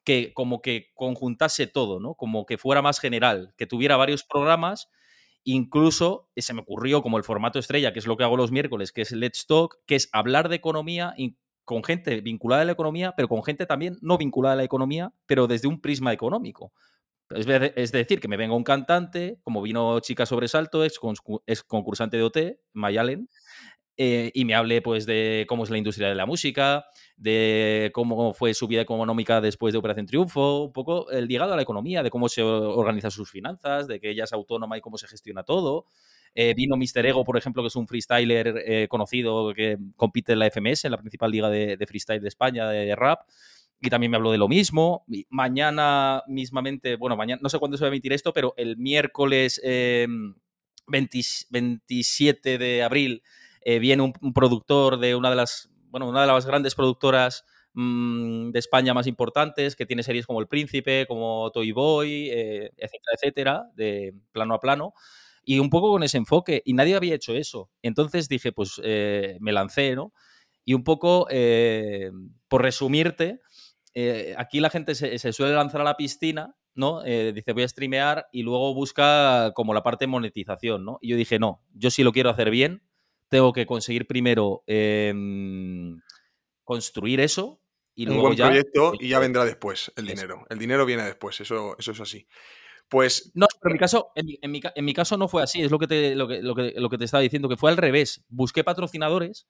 que como que conjuntase todo, ¿no? Como que fuera más general, que tuviera varios programas Incluso eh, se me ocurrió como el formato estrella, que es lo que hago los miércoles, que es Let's Talk, que es hablar de economía con gente vinculada a la economía, pero con gente también no vinculada a la economía, pero desde un prisma económico. Es, decir, que me venga un cantante, como vino Chica Sobresalto, es, es concursante de OT, Mayalen, eh, y me hable pues de cómo es la industria de la música, de cómo fue su vida económica después de Operación Triunfo, un poco el llegado a la economía, de cómo se organiza sus finanzas, de que ella es autónoma y cómo se gestiona todo. Eh, vino Mr. Ego, por ejemplo, que es un freestyler eh, conocido que compite en la FMS, en la principal liga de, freestyle de España, de, rap y también me habló de lo mismo. Mañana mismamente, bueno, mañana, no sé cuándo se va a emitir esto, pero el miércoles eh, 20, 27 de abril eh, viene un, productor de una de las, bueno, una de las grandes productoras mmm, de España más importantes, que tiene series como El Príncipe, como Toy Boy, eh, etcétera, etcétera, de plano a plano. Y un poco con ese enfoque, y nadie había hecho eso. Entonces dije, pues eh, me lancé, ¿no? Y un poco, eh, por resumirte, aquí la gente se, se, suele lanzar a la piscina, ¿no? dice, voy a streamear y luego busca como la parte de monetización, ¿no? Y yo dije, no, yo sí lo quiero hacer bien, tengo que conseguir primero eh, construir eso y luego un buen ya, proyecto y ya vendrá después el dinero. Eso. El dinero viene después, eso, eso es así. Pues. No, pero en mi caso, en mi, en mi caso no fue así, es lo que, te, lo, que, lo, que, lo que te estaba diciendo, que fue al revés. Busqué patrocinadores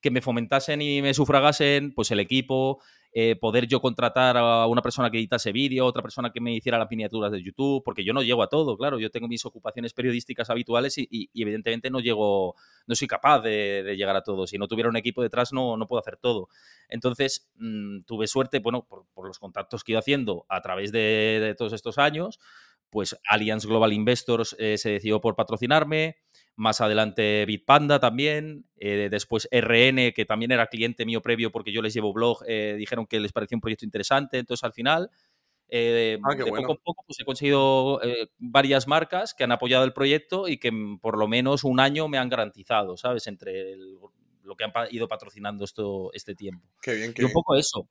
que me fomentasen y me sufragasen, pues el equipo, eh, poder yo contratar a una persona que editase vídeo, otra persona que me hiciera las miniaturas de YouTube, porque yo no llego a todo, claro, yo tengo mis ocupaciones periodísticas habituales y, evidentemente no llego, no soy capaz de, llegar a todo. Si no tuviera un equipo detrás no, no puedo hacer todo. Entonces, mm, tuve suerte, bueno, por, los contactos que he ido haciendo a través de, todos estos años, pues Allianz Global Investors eh, se decidió por patrocinarme, más adelante Bitpanda también, eh, después RN, que también era cliente mío previo porque yo les llevo blog, eh, dijeron que les pareció un proyecto interesante, entonces al final, eh, ah, de poco a poco, pues he conseguido varias marcas que han apoyado el proyecto y que por lo menos un año me han garantizado, ¿sabes? Entre lo que han ido patrocinando esto, este tiempo. Qué bien, qué y un poco eso.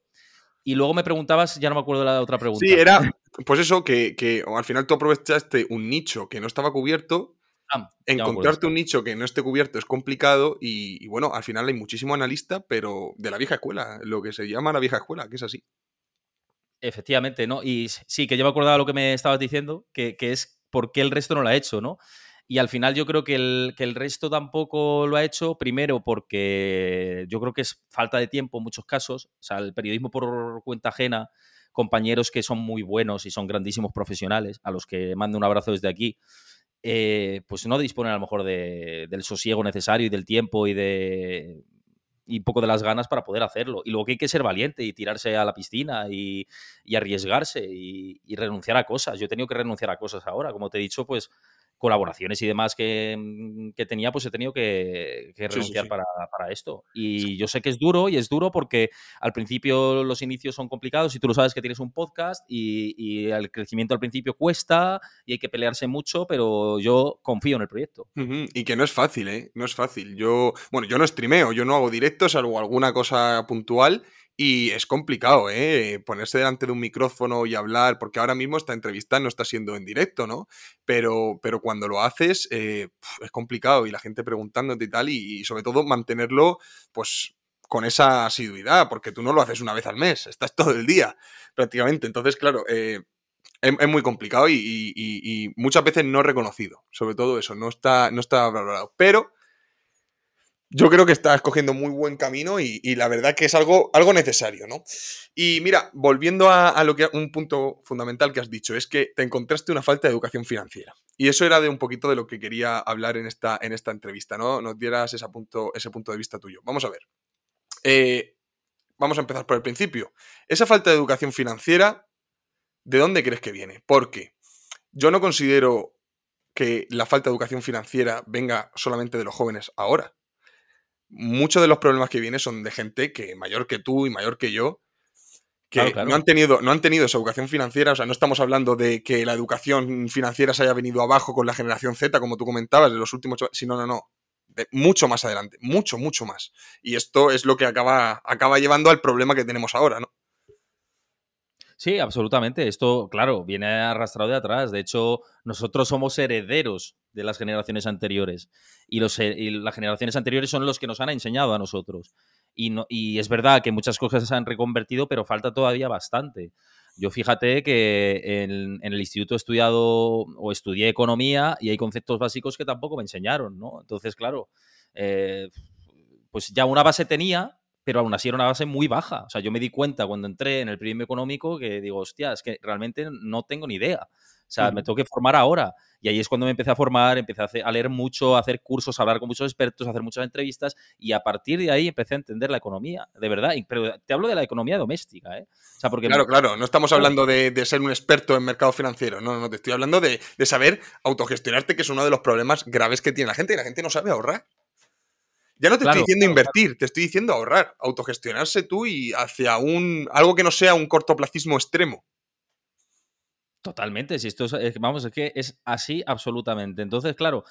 Y luego me preguntabas, ya no me acuerdo de la otra pregunta. Sí, era, pues eso, que, que al final tú aprovechaste un nicho que no estaba cubierto Ah, Encontrarte un nicho que no esté cubierto es complicado y, bueno, al final hay muchísimo analista, pero de la vieja escuela, lo que se llama la vieja escuela, que es así. Efectivamente, ¿no? Y sí, que yo me acordaba lo que me estabas diciendo, que, es por qué el resto no lo ha hecho, ¿no? Y al final yo creo que el, que el, resto tampoco lo ha hecho, primero porque yo creo que es falta de tiempo en muchos casos, o sea, el periodismo por cuenta ajena, compañeros que son muy buenos y son grandísimos profesionales, a los que mando un abrazo desde aquí, eh, pues no disponen a lo mejor del sosiego necesario y del tiempo y de y poco de las ganas para poder hacerlo. Y luego que hay que ser valiente y tirarse a la piscina y, arriesgarse y, y, renunciar a cosas. Yo he tenido que renunciar a cosas ahora. Como te he dicho, pues colaboraciones y demás que, mm, tenía, pues he tenido que, renunciar Para, esto. Y yo sé que es duro y es duro porque al principio los inicios son complicados y tú lo sabes que tienes un podcast y, el crecimiento al principio cuesta y hay que pelearse mucho, pero yo confío en el proyecto. Y que no es fácil, ¿eh? No es fácil. Yo, bueno, yo no streameo, yo no hago directos, salvo alguna cosa puntual y es complicado, ¿eh? Ponerse delante de un micrófono y hablar, porque ahora mismo esta entrevista no está siendo en directo, ¿no? Pero, pero cuando lo haces eh, es complicado y la gente preguntándote y tal, y, sobre todo mantenerlo, pues, con esa asiduidad, porque tú no lo haces una vez al mes, estás todo el día prácticamente. Entonces, claro, eh, es, muy complicado y, muchas veces no reconocido, sobre todo eso, no está, no está valorado. Pero yo creo que está escogiendo muy buen camino y, la verdad que es algo, algo necesario, ¿no? Y mira, volviendo a, lo que un punto fundamental que has dicho, es que te encontraste una falta de educación financiera. Y eso era de un poquito de lo que quería hablar en esta, en esta entrevista, ¿no? Nos dieras ese punto, ese punto de vista tuyo. Vamos a ver. Eh, vamos a empezar por el principio. Esa falta de educación financiera, ¿de dónde crees que viene? Porque yo no considero que la falta de educación financiera venga solamente de los jóvenes ahora muchos de los problemas que vienen son de gente que mayor que tú y mayor que yo, que No, han tenido, no han tenido esa educación financiera, o sea, no estamos hablando de que la educación financiera se haya venido abajo con la generación Z, como tú comentabas, de los últimos, sino, no, no, de mucho más adelante, mucho, mucho más. Y esto es lo que acaba, acaba llevando al problema que tenemos ahora, ¿no? Sí, absolutamente. Esto, claro, viene arrastrado de atrás. De hecho, nosotros somos herederos de las generaciones anteriores. Y, los, las generaciones anteriores son los que nos han enseñado a nosotros. Y, no, y es verdad que muchas cosas se han reconvertido, pero falta todavía bastante. Yo fíjate que en, el instituto he estudiado o estudié economía y hay conceptos básicos que tampoco me enseñaron, ¿no? Entonces, claro, eh, pues ya una base tenía, pero aún así era una base muy baja. O sea, yo me di cuenta cuando entré en el primer económico que digo, hostia, es que realmente no tengo ni idea. O sea, me tengo que formar ahora. Y ahí es cuando me empecé a formar, empecé a, leer mucho, a hacer cursos, a hablar con muchos expertos, a hacer muchas entrevistas y a partir de ahí empecé a entender la economía, de verdad. Pero te hablo de la economía doméstica, ¿eh? O sea, porque claro, claro, no estamos hablando de, ser un experto en mercado financiero, no, no, te estoy hablando de, de saber autogestionarte, que es uno de los problemas graves que tiene la gente y la gente no sabe ahorrar. Ya no te estoy diciendo invertir, te estoy diciendo ahorrar, autogestionarse tú y hacia un algo que no sea un cortoplacismo extremo. Totalmente, si esto es, vamos, es que es así absolutamente. Entonces, claro,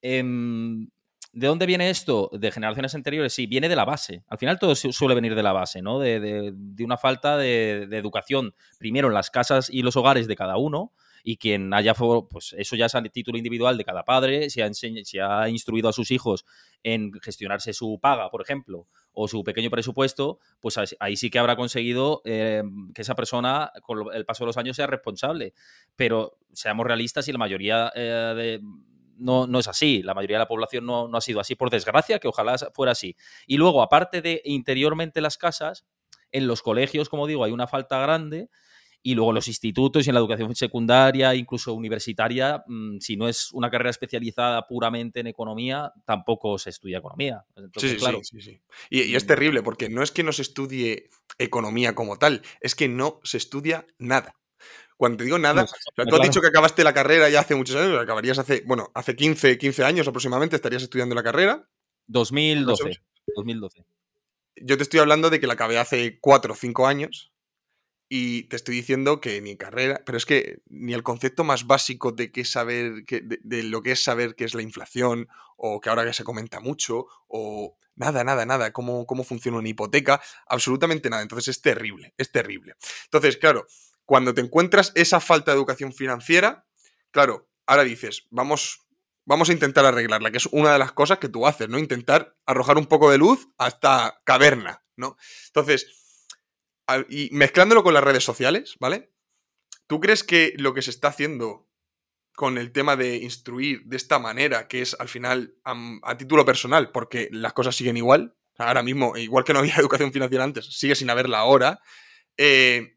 em, ¿de dónde viene esto? De generaciones anteriores, sí, viene de la base. Al final todo suele venir de la base, ¿no? De, una falta de, educación, primero en las casas y los hogares de cada uno, y quien haya, pues eso ya es a título individual de cada padre, si ha, si ha instruido a sus hijos en gestionarse su paga, por ejemplo, o su pequeño presupuesto, pues ahí sí que habrá conseguido eh, que esa persona con el paso de los años sea responsable. Pero seamos realistas y la mayoría eh, no, no, es así. La mayoría de la población no, no ha sido así, por desgracia, que ojalá fuera así. Y luego, aparte de interiormente las casas, en los colegios, como digo, hay una falta grande y luego los institutos y en la educación secundaria, incluso universitaria, mm, si no es una carrera especializada puramente en economía, tampoco se estudia economía. sí, claro, sí, sí, Y, y, es mm. terrible porque no es que no se estudie economía como tal, es que no se estudia nada. Cuando te digo nada, tú has dicho que acabaste la carrera ya hace muchos años, acabarías hace, bueno, hace 15, 15 años aproximadamente estarías estudiando la carrera. 2012. 2012. Yo te estoy hablando de que la acabé hace 4 o 5 años y te estoy diciendo que ni carrera, pero es que ni el concepto más básico de qué saber, de, lo que es saber qué es la inflación, o que ahora que se comenta mucho, o nada, nada, nada, cómo, cómo funciona una hipoteca, absolutamente nada. Entonces es terrible, es terrible. Entonces, claro, cuando te encuentras esa falta de educación financiera, claro, ahora dices, vamos, vamos a intentar arreglarla, que es una de las cosas que tú haces, ¿no? Intentar arrojar un poco de luz a esta caverna, ¿no? Entonces, y mezclándolo con las redes sociales, ¿vale? ¿Tú crees que lo que se está haciendo con el tema de instruir de esta manera, que es al final a, título personal, porque las cosas siguen igual, ahora mismo, igual que no había educación financiera antes, sigue sin haberla ahora, eh,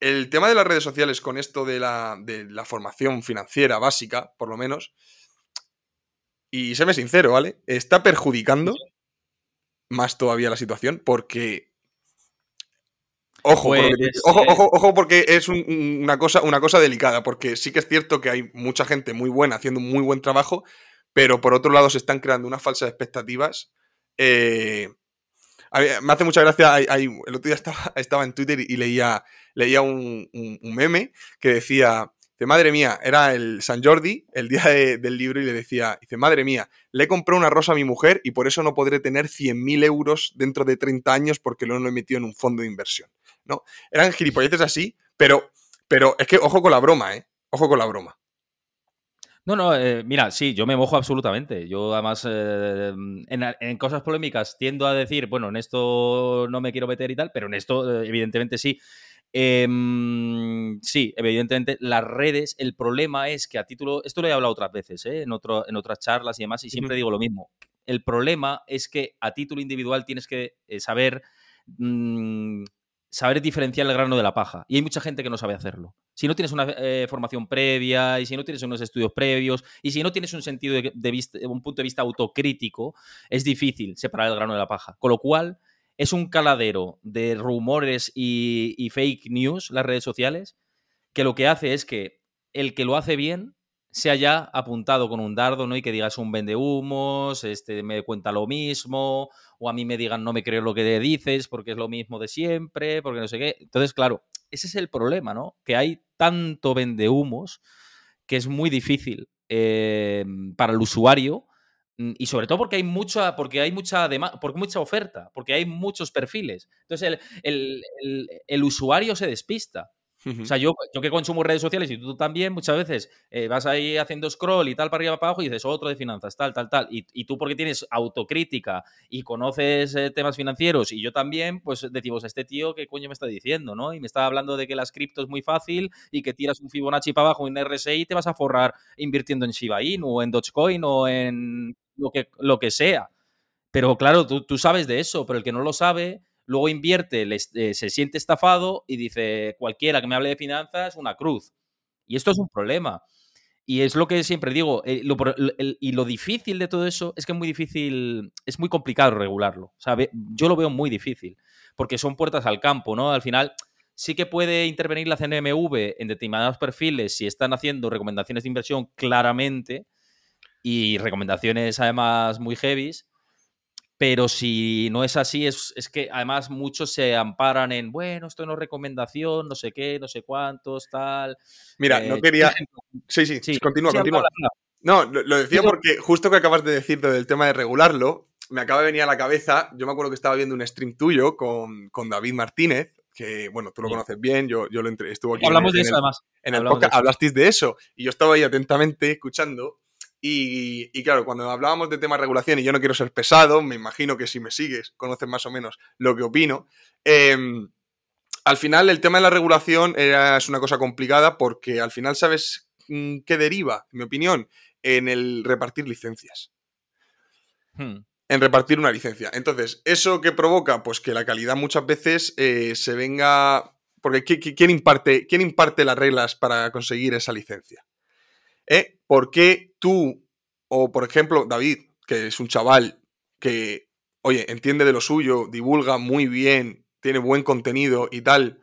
el tema de las redes sociales con esto de la, de la formación financiera básica, por lo menos, y séme sincero, ¿vale? Está perjudicando más todavía la situación porque Ojo, ojo, ojo, ojo, porque es una, cosa, una cosa delicada, porque sí que es cierto que hay mucha gente muy buena haciendo un muy buen trabajo, pero por otro lado se están creando unas falsas expectativas. Eh, me hace mucha gracia, el otro día estaba, estaba en Twitter y leía, leía un, meme que decía, dice, madre mía, era el San Jordi, el día del libro, y le decía, dice, madre mía, le he comprado una rosa a mi mujer y por eso no podré tener 100.000 euros dentro de 30 años porque lo he metido en un fondo de inversión. ¿No? Eran gilipolleces así, pero, pero es que ojo con la broma, ¿eh? Ojo con la broma. No, no, eh, mira, sí, yo me mojo absolutamente. Yo además eh, en, cosas polémicas tiendo a decir, bueno, en esto no me quiero meter y tal, pero en esto eh, evidentemente sí. Em, sí, evidentemente las redes, el problema es que a título, esto lo he hablado otras veces, en, otro, en otras charlas y demás, y siempre digo lo mismo. El problema es que a título individual tienes que saber mm, saber diferenciar el grano de la paja. Y hay mucha gente que no sabe hacerlo. Si no tienes una eh, formación previa, y si no tienes unos estudios previos, y si no tienes un sentido de, un punto de vista autocrítico, es difícil separar el grano de la paja. Con lo cual, es un caladero de rumores y, y fake news, las redes sociales, que lo que hace es que el que lo hace bien se haya apuntado con un dardo, ¿no? Y que digas un vende humos, este me cuenta lo mismo, o a mí me digan no me creo lo que dices porque es lo mismo de siempre, porque no sé qué. Entonces, claro, ese es el problema, ¿no? Que hay tanto vende humos que es muy difícil eh, para el usuario mm, y sobre todo porque hay mucha, porque hay mucha porque mucha oferta, porque hay muchos perfiles. Entonces el usuario se despista. O sea, yo, yo que consumo redes sociales y tú también, muchas veces eh, vas ahí haciendo scroll y tal para arriba para abajo y dices otro de finanzas, tal, tal, tal. Y, tú porque tienes autocrítica y conoces eh, temas financieros y yo también, pues decimos, este tío, ¿qué coño me está diciendo? ¿no? Y me está hablando de que las cripto es muy fácil y que tiras un Fibonacci para abajo en RSI y te vas a forrar invirtiendo en Shiba Inu o en Dogecoin o en lo que, lo que sea. Pero claro, tú, tú sabes de eso, pero el que no lo sabe luego invierte, eh, se siente estafado y dice, cualquiera que me hable de finanzas, una cruz. Y esto es un problema. Y es lo que siempre digo, eh, y lo difícil de todo eso es que es muy difícil, es muy complicado regularlo. Yo lo veo muy difícil, porque son puertas al campo, ¿no? Al final sí que puede intervenir la CNMV en determinados perfiles si están haciendo recomendaciones de inversión claramente y recomendaciones además muy heavies, pero si no es así, es, que además muchos se amparan en, bueno, esto no es recomendación, no sé qué, no sé cuántos, tal. Mira, no eh, quería... Sí, sí, sí continúa, continúa. No, lo, decía porque justo que acabas de decir del tema de regularlo, me acaba de venir a la cabeza, yo me acuerdo que estaba viendo un stream tuyo con, David Martínez, que bueno, tú lo conoces bien, yo, yo lo entre, estuvo aquí. Hablamos de eso además. En el podcast hablasteis de eso y yo estaba ahí atentamente escuchando y, claro, cuando hablábamos de temas de regulación, y yo no quiero ser pesado, me imagino que si me sigues, conoces más o menos lo que opino. Em, al final, el tema de la regulación es una cosa complicada porque al final sabes mm, qué deriva, en mi opinión, en el repartir licencias. Hmm. En repartir una licencia. Entonces, ¿eso qué provoca? Pues que la calidad muchas veces eh, se venga. Porque ¿qui- qui- ¿quién imparte, ¿quién imparte las reglas para conseguir esa licencia? ¿Eh? ¿Por qué tú, o por ejemplo, David, que es un chaval que, oye, entiende de lo suyo, divulga muy bien, tiene buen contenido y tal,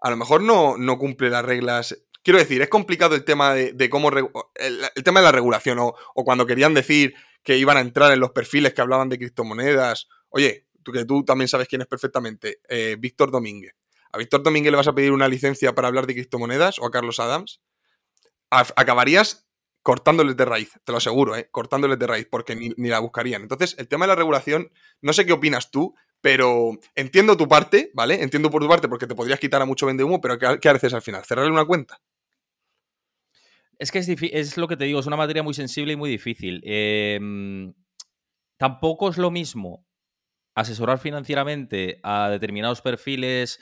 a lo mejor no, no cumple las reglas. Quiero decir, es complicado el tema de, cómo. El, tema de la regulación, o, o cuando querían decir que iban a entrar en los perfiles que hablaban de criptomonedas. Oye, tú que tú también sabes quién es perfectamente, eh, Víctor Domínguez. ¿A Víctor Domínguez le vas a pedir una licencia para hablar de criptomonedas o a Carlos Adams? Acabarías cortándoles de raíz, te lo aseguro, ¿eh? cortándoles de raíz, porque ni, ni la buscarían. Entonces, el tema de la regulación, no sé qué opinas tú, pero entiendo tu parte, ¿vale? Entiendo por tu parte porque te podrías quitar a mucho vende humo, pero ¿qué, haces al final? ¿Cerrarle una cuenta? Es que es, es lo que te digo, es una materia muy sensible y muy difícil. Em, tampoco es lo mismo asesorar financieramente a determinados perfiles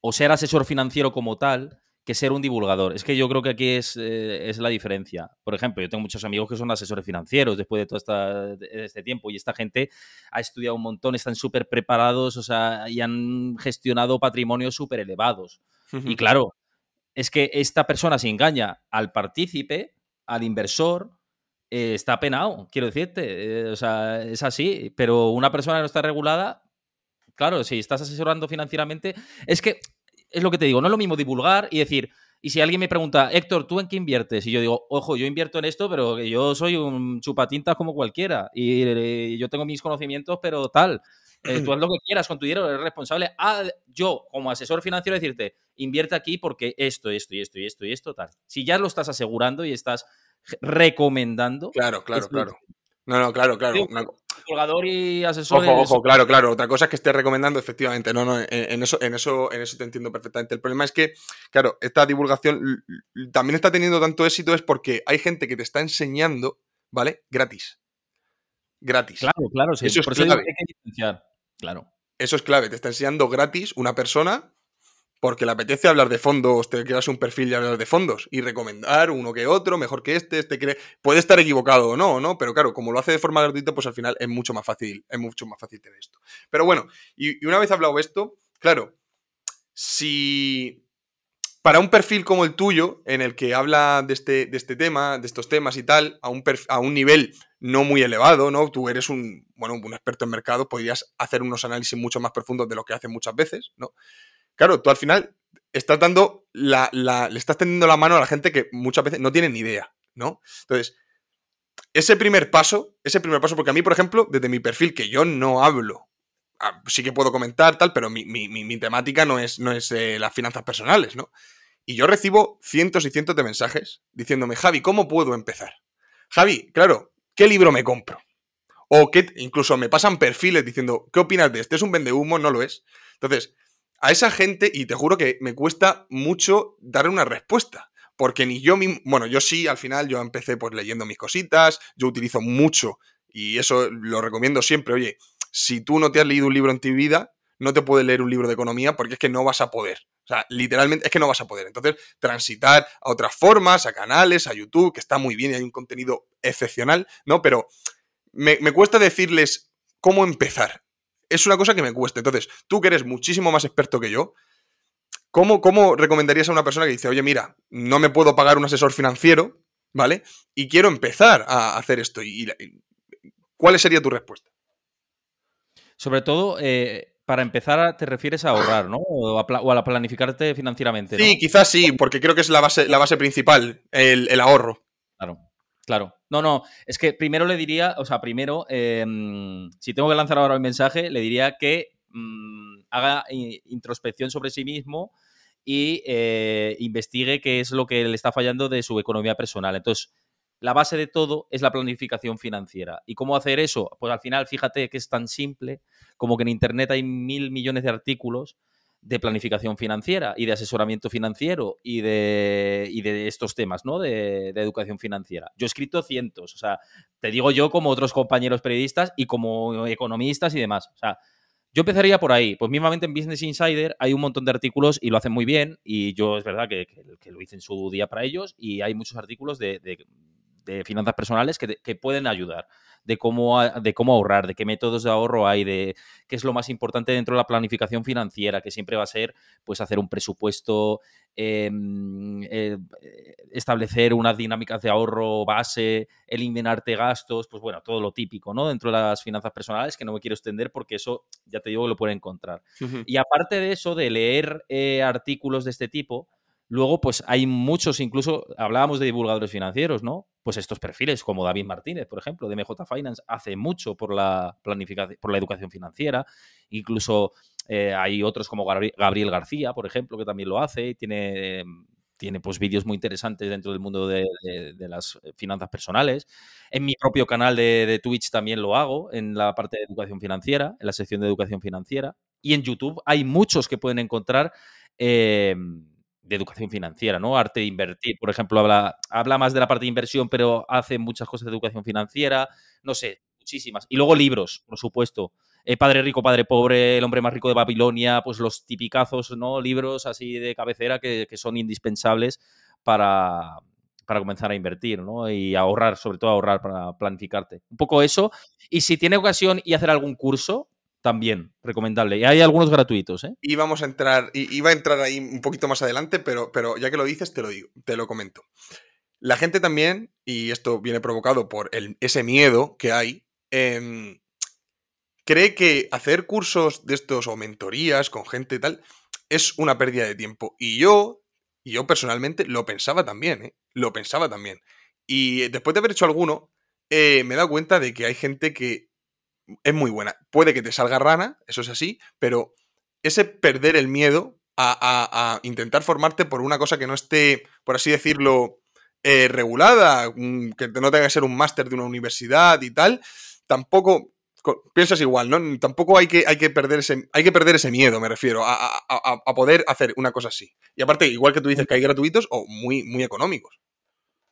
o ser asesor financiero como tal que ser un divulgador. Es que yo creo que aquí es, eh, es la diferencia. Por ejemplo, yo tengo muchos amigos que son asesores financieros después de todo esta- de este tiempo y esta gente ha estudiado un montón, están súper preparados o sea, y han gestionado patrimonios súper elevados. Y claro, es que esta persona se engaña al partícipe, al inversor, eh, está penado, quiero decirte. eh, o sea, es así. Pero una persona que no está regulada, claro, si estás asesorando financieramente, es que es lo que te digo, no es lo mismo divulgar y decir. Y si alguien me pregunta, Héctor, ¿tú en qué inviertes? Y yo digo, ojo, yo invierto en esto, pero yo soy un chupatintas como cualquiera. Y, eh, yo tengo mis conocimientos, pero tal. Eh, tú haz lo que quieras con tu dinero, eres responsable. Ah, yo, como asesor financiero, decirte, invierte aquí porque esto, esto y esto y esto y esto, tal. Si ya lo estás asegurando y estás recomendando, Claro, claro, Es claro. No, no, claro, claro. Una- divulgador y asesor. Ojo, ojo, claro, claro. Otra cosa es que esté recomendando, efectivamente. No, no, en, en eso, en, eso, en eso te entiendo perfectamente. El problema es que, claro, esta divulgación también está teniendo tanto éxito es porque hay gente que te está enseñando, ¿vale? Gratis. Gratis. Claro, claro, sí. Eso es Por eso clave. que hay que diferenciar. Claro. Eso es clave. Te está enseñando gratis una persona porque le apetece hablar de fondos, te creas un perfil y hablar de fondos y recomendar uno que otro, mejor que este, este. Puede estar equivocado o no, ¿no? Pero claro, como lo hace de forma gratuita, pues al final es mucho más fácil, es mucho más fácil tener esto. Pero bueno, y, una vez hablado esto, claro, si para un perfil como el tuyo, en el que habla de este, de este tema, de estos temas y tal, a un, a un nivel no muy elevado, ¿no? Tú eres un, bueno, un experto en mercado, podrías hacer unos análisis mucho más profundos de lo que hacen muchas veces, ¿no? Claro, tú al final estás dando la, le estás tendiendo la mano a la gente que muchas veces no tiene ni idea, ¿no? Entonces, ese primer paso, ese primer paso, porque a mí, por ejemplo, desde mi perfil, que yo no hablo, ah, sí que puedo comentar, tal, pero mi temática no es, no es eh, las finanzas personales, ¿no? Y yo recibo cientos y cientos de mensajes diciéndome, Javi, ¿cómo puedo empezar? Javi, claro, ¿qué libro me compro? O que incluso me pasan perfiles diciendo, ¿qué opinas de este? ¿Es un vendehumo? No lo es. Entonces, a esa gente, y te juro que me cuesta mucho darle una respuesta. Porque ni yo mismo, bueno, yo sí, al final yo empecé pues leyendo mis cositas, yo utilizo mucho, y eso lo recomiendo siempre, oye, si tú no te has leído un libro en tu vida, no te puedes leer un libro de economía porque es que no vas a poder. O sea, literalmente es que no vas a poder. Entonces, transitar a otras formas, a canales, a YouTube, que está muy bien y hay un contenido excepcional, ¿no? Pero me, me cuesta decirles cómo empezar. Es una cosa que me cuesta. Entonces, tú que eres muchísimo más experto que yo, ¿cómo, ¿cómo recomendarías a una persona que dice, oye, mira, no me puedo pagar un asesor financiero, ¿vale? Y quiero empezar a hacer esto. ¿Y, y- cuál sería tu respuesta? Sobre todo, eh, para empezar, te refieres a ahorrar, ¿no? O a, pla- o a planificarte financieramente, ¿no? Sí, quizás sí, porque creo que es la base, la base principal, el, el ahorro. Claro, claro. No, no, es que primero le diría, o sea, primero, mm, si tengo que lanzar ahora un mensaje, le diría que mm, haga introspección sobre sí mismo y eh, investigue qué es lo que le está fallando de su economía personal. Entonces, la base de todo es la planificación financiera. ¿Y cómo hacer eso? Pues al final, fíjate que es tan simple como que en Internet hay mil millones de artículos de planificación financiera y de asesoramiento financiero y de, y de estos temas, ¿no? De, de educación financiera. Yo he escrito cientos, o sea, te digo yo como otros compañeros periodistas y como economistas y demás. O sea, yo empezaría por ahí. Pues mismamente en Business Insider hay un montón de artículos y lo hacen muy bien y yo es verdad que, que- lo hice en su día para ellos y hay muchos artículos de- de finanzas personales que, que pueden ayudar de cómo, de cómo ahorrar, de qué métodos de ahorro hay, de qué es lo más importante dentro de la planificación financiera, que siempre va a ser pues hacer un presupuesto, em, eh, establecer unas dinámicas de ahorro base, eliminarte gastos, pues bueno, todo lo típico, ¿no? Dentro de las finanzas personales, que no me quiero extender porque eso ya te digo que lo pueden encontrar. Y aparte de eso, de leer eh, artículos de este tipo, Luego, pues hay muchos, incluso hablábamos de divulgadores financieros, ¿no? Pues estos perfiles, como David Martínez, por ejemplo, de MJ Finance, hace mucho por la planificación, por la educación financiera. Incluso eh, hay otros como Gabriel García, por ejemplo, que también lo hace y tiene, tiene pues vídeos muy interesantes dentro del mundo de, las finanzas personales. En mi propio canal de, Twitch también lo hago, en la parte de educación financiera, en la sección de educación financiera. Y en YouTube hay muchos que pueden encontrar. Eh, de educación financiera, ¿no? Arte de invertir, por ejemplo, habla, habla más de la parte de inversión, pero hace muchas cosas de educación financiera, no sé, muchísimas. Y luego libros, por supuesto. Eh, padre rico, padre pobre, el hombre más rico de Babilonia, pues los tipicazos, ¿no? Libros así de cabecera que, son indispensables para, para comenzar a invertir, ¿no? Y ahorrar, sobre todo ahorrar para planificarte. Un poco eso. Y si tiene ocasión y hacer algún curso, también recomendable. Y hay algunos gratuitos, ¿eh? Y vamos a entrar, iba a entrar ahí un poquito más adelante, pero, pero ya que lo dices, te lo digo, te lo comento. La gente también, y esto viene provocado por el, ese miedo que hay, em, cree que hacer cursos de estos o mentorías con gente y tal es una pérdida de tiempo. Y yo, yo personalmente lo pensaba también, ¿eh? Lo pensaba también. Y después de haber hecho alguno, eh, me he dado cuenta de que hay gente que es muy buena. Puede que te salga rana, eso es así, pero ese perder el miedo a, intentar formarte por una cosa que no esté, por así decirlo, eh, regulada, que no tenga que ser un máster de una universidad y tal, tampoco piensas igual, ¿no? Tampoco hay que, hay que, perder, ese, hay que perder ese miedo, me refiero, a, a, poder hacer una cosa así. Y aparte, igual que tú dices que hay gratuitos o muy, muy económicos.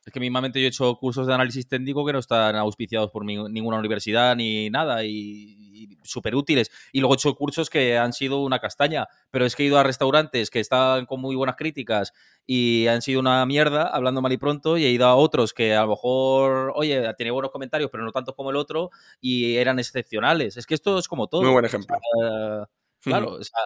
Es que mismamente yo he hecho cursos de análisis técnico que no están auspiciados por ninguna universidad ni nada y, súper útiles. Y luego he hecho cursos que han sido una castaña, pero es que he ido a restaurantes que están con muy buenas críticas y han sido una mierda, hablando mal y pronto, y he ido a otros que a lo mejor, oye, tiene buenos comentarios, pero no tantos como el otro, y eran excepcionales. Es que esto es como todo. Muy buen ejemplo. claro, o sea,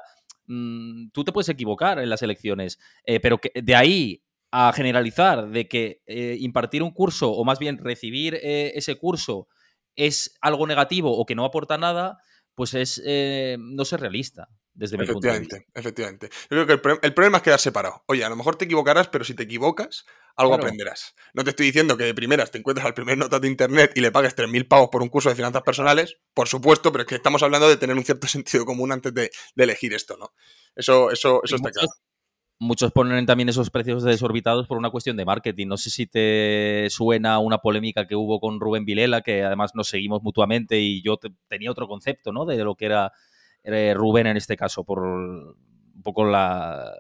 mm, tú te puedes equivocar en las elecciones, eh, pero que de ahí a generalizar de que eh, impartir un curso o más bien recibir eh, ese curso es algo negativo o que no aporta nada, pues es eh, no ser realista desde mi punto de vista. Efectivamente, Yo creo que el, problema es quedar separado. Oye, a lo mejor te equivocarás, pero si te equivocas, algo aprenderás. No te estoy diciendo que de primeras te encuentres al primer nota de internet y le pagues 3.000 pavos por un curso de finanzas personales, por supuesto, pero es que estamos hablando de tener un cierto sentido común antes de, elegir esto, ¿no? Eso, eso, eso está claro muchos ponen también esos precios desorbitados por una cuestión de marketing. No sé si te suena una polémica que hubo con Rubén Vilela, que además nos seguimos mutuamente y yo tenía otro concepto, ¿no? De lo que era eh, Rubén en este caso, por un poco la,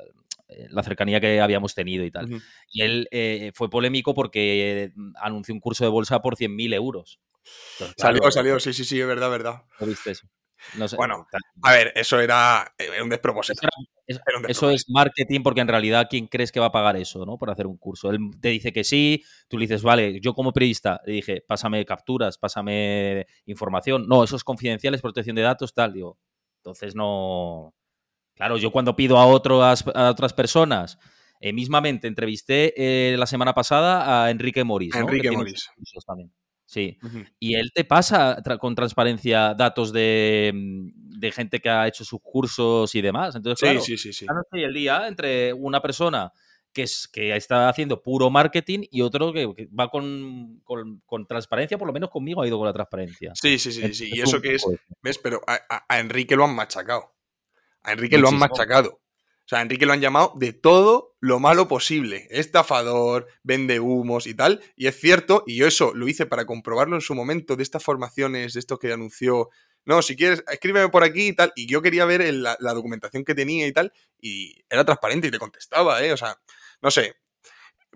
cercanía que habíamos tenido y tal. Y él eh, fue polémico porque anunció un curso de bolsa por 100.000 euros. salió, salió, sí, sí, sí, es verdad, verdad. ¿Lo viste eso? Bueno, a ver, eso era eh, un despropósito. Eso, es marketing porque en realidad, ¿quién crees que va a pagar eso, no? Por hacer un curso. Él te dice que sí, tú le dices, vale, yo como periodista le dije, pásame capturas, pásame información. No, eso es confidencial, es protección de datos, tal. Digo, entonces no... Claro, yo cuando pido a, otras, a otras personas, eh, mismamente entrevisté eh, la semana pasada a Enrique Moris. Enrique Moris. Sí. Y él te pasa con transparencia datos de, gente que ha hecho sus cursos y demás. Entonces, claro, sí, sí, sí, y el día entre una persona que, es, que está haciendo puro marketing y otro que, va con, transparencia, por lo menos conmigo ha ido con la transparencia. Sí, sí, sí, sí. Y eso que es, ¿ves? Pero a, Enrique lo han machacado. A Enrique lo han machacado. O sea, Enrique lo han llamado de todo lo malo posible. Estafador, vende humos y tal. Y es cierto, y yo eso lo hice para comprobarlo en su momento de estas formaciones, de esto que anunció. No, si quieres, escríbeme por aquí y tal. Y yo quería ver la, documentación que tenía y tal. Y era transparente y te contestaba, ¿eh? O sea, no sé.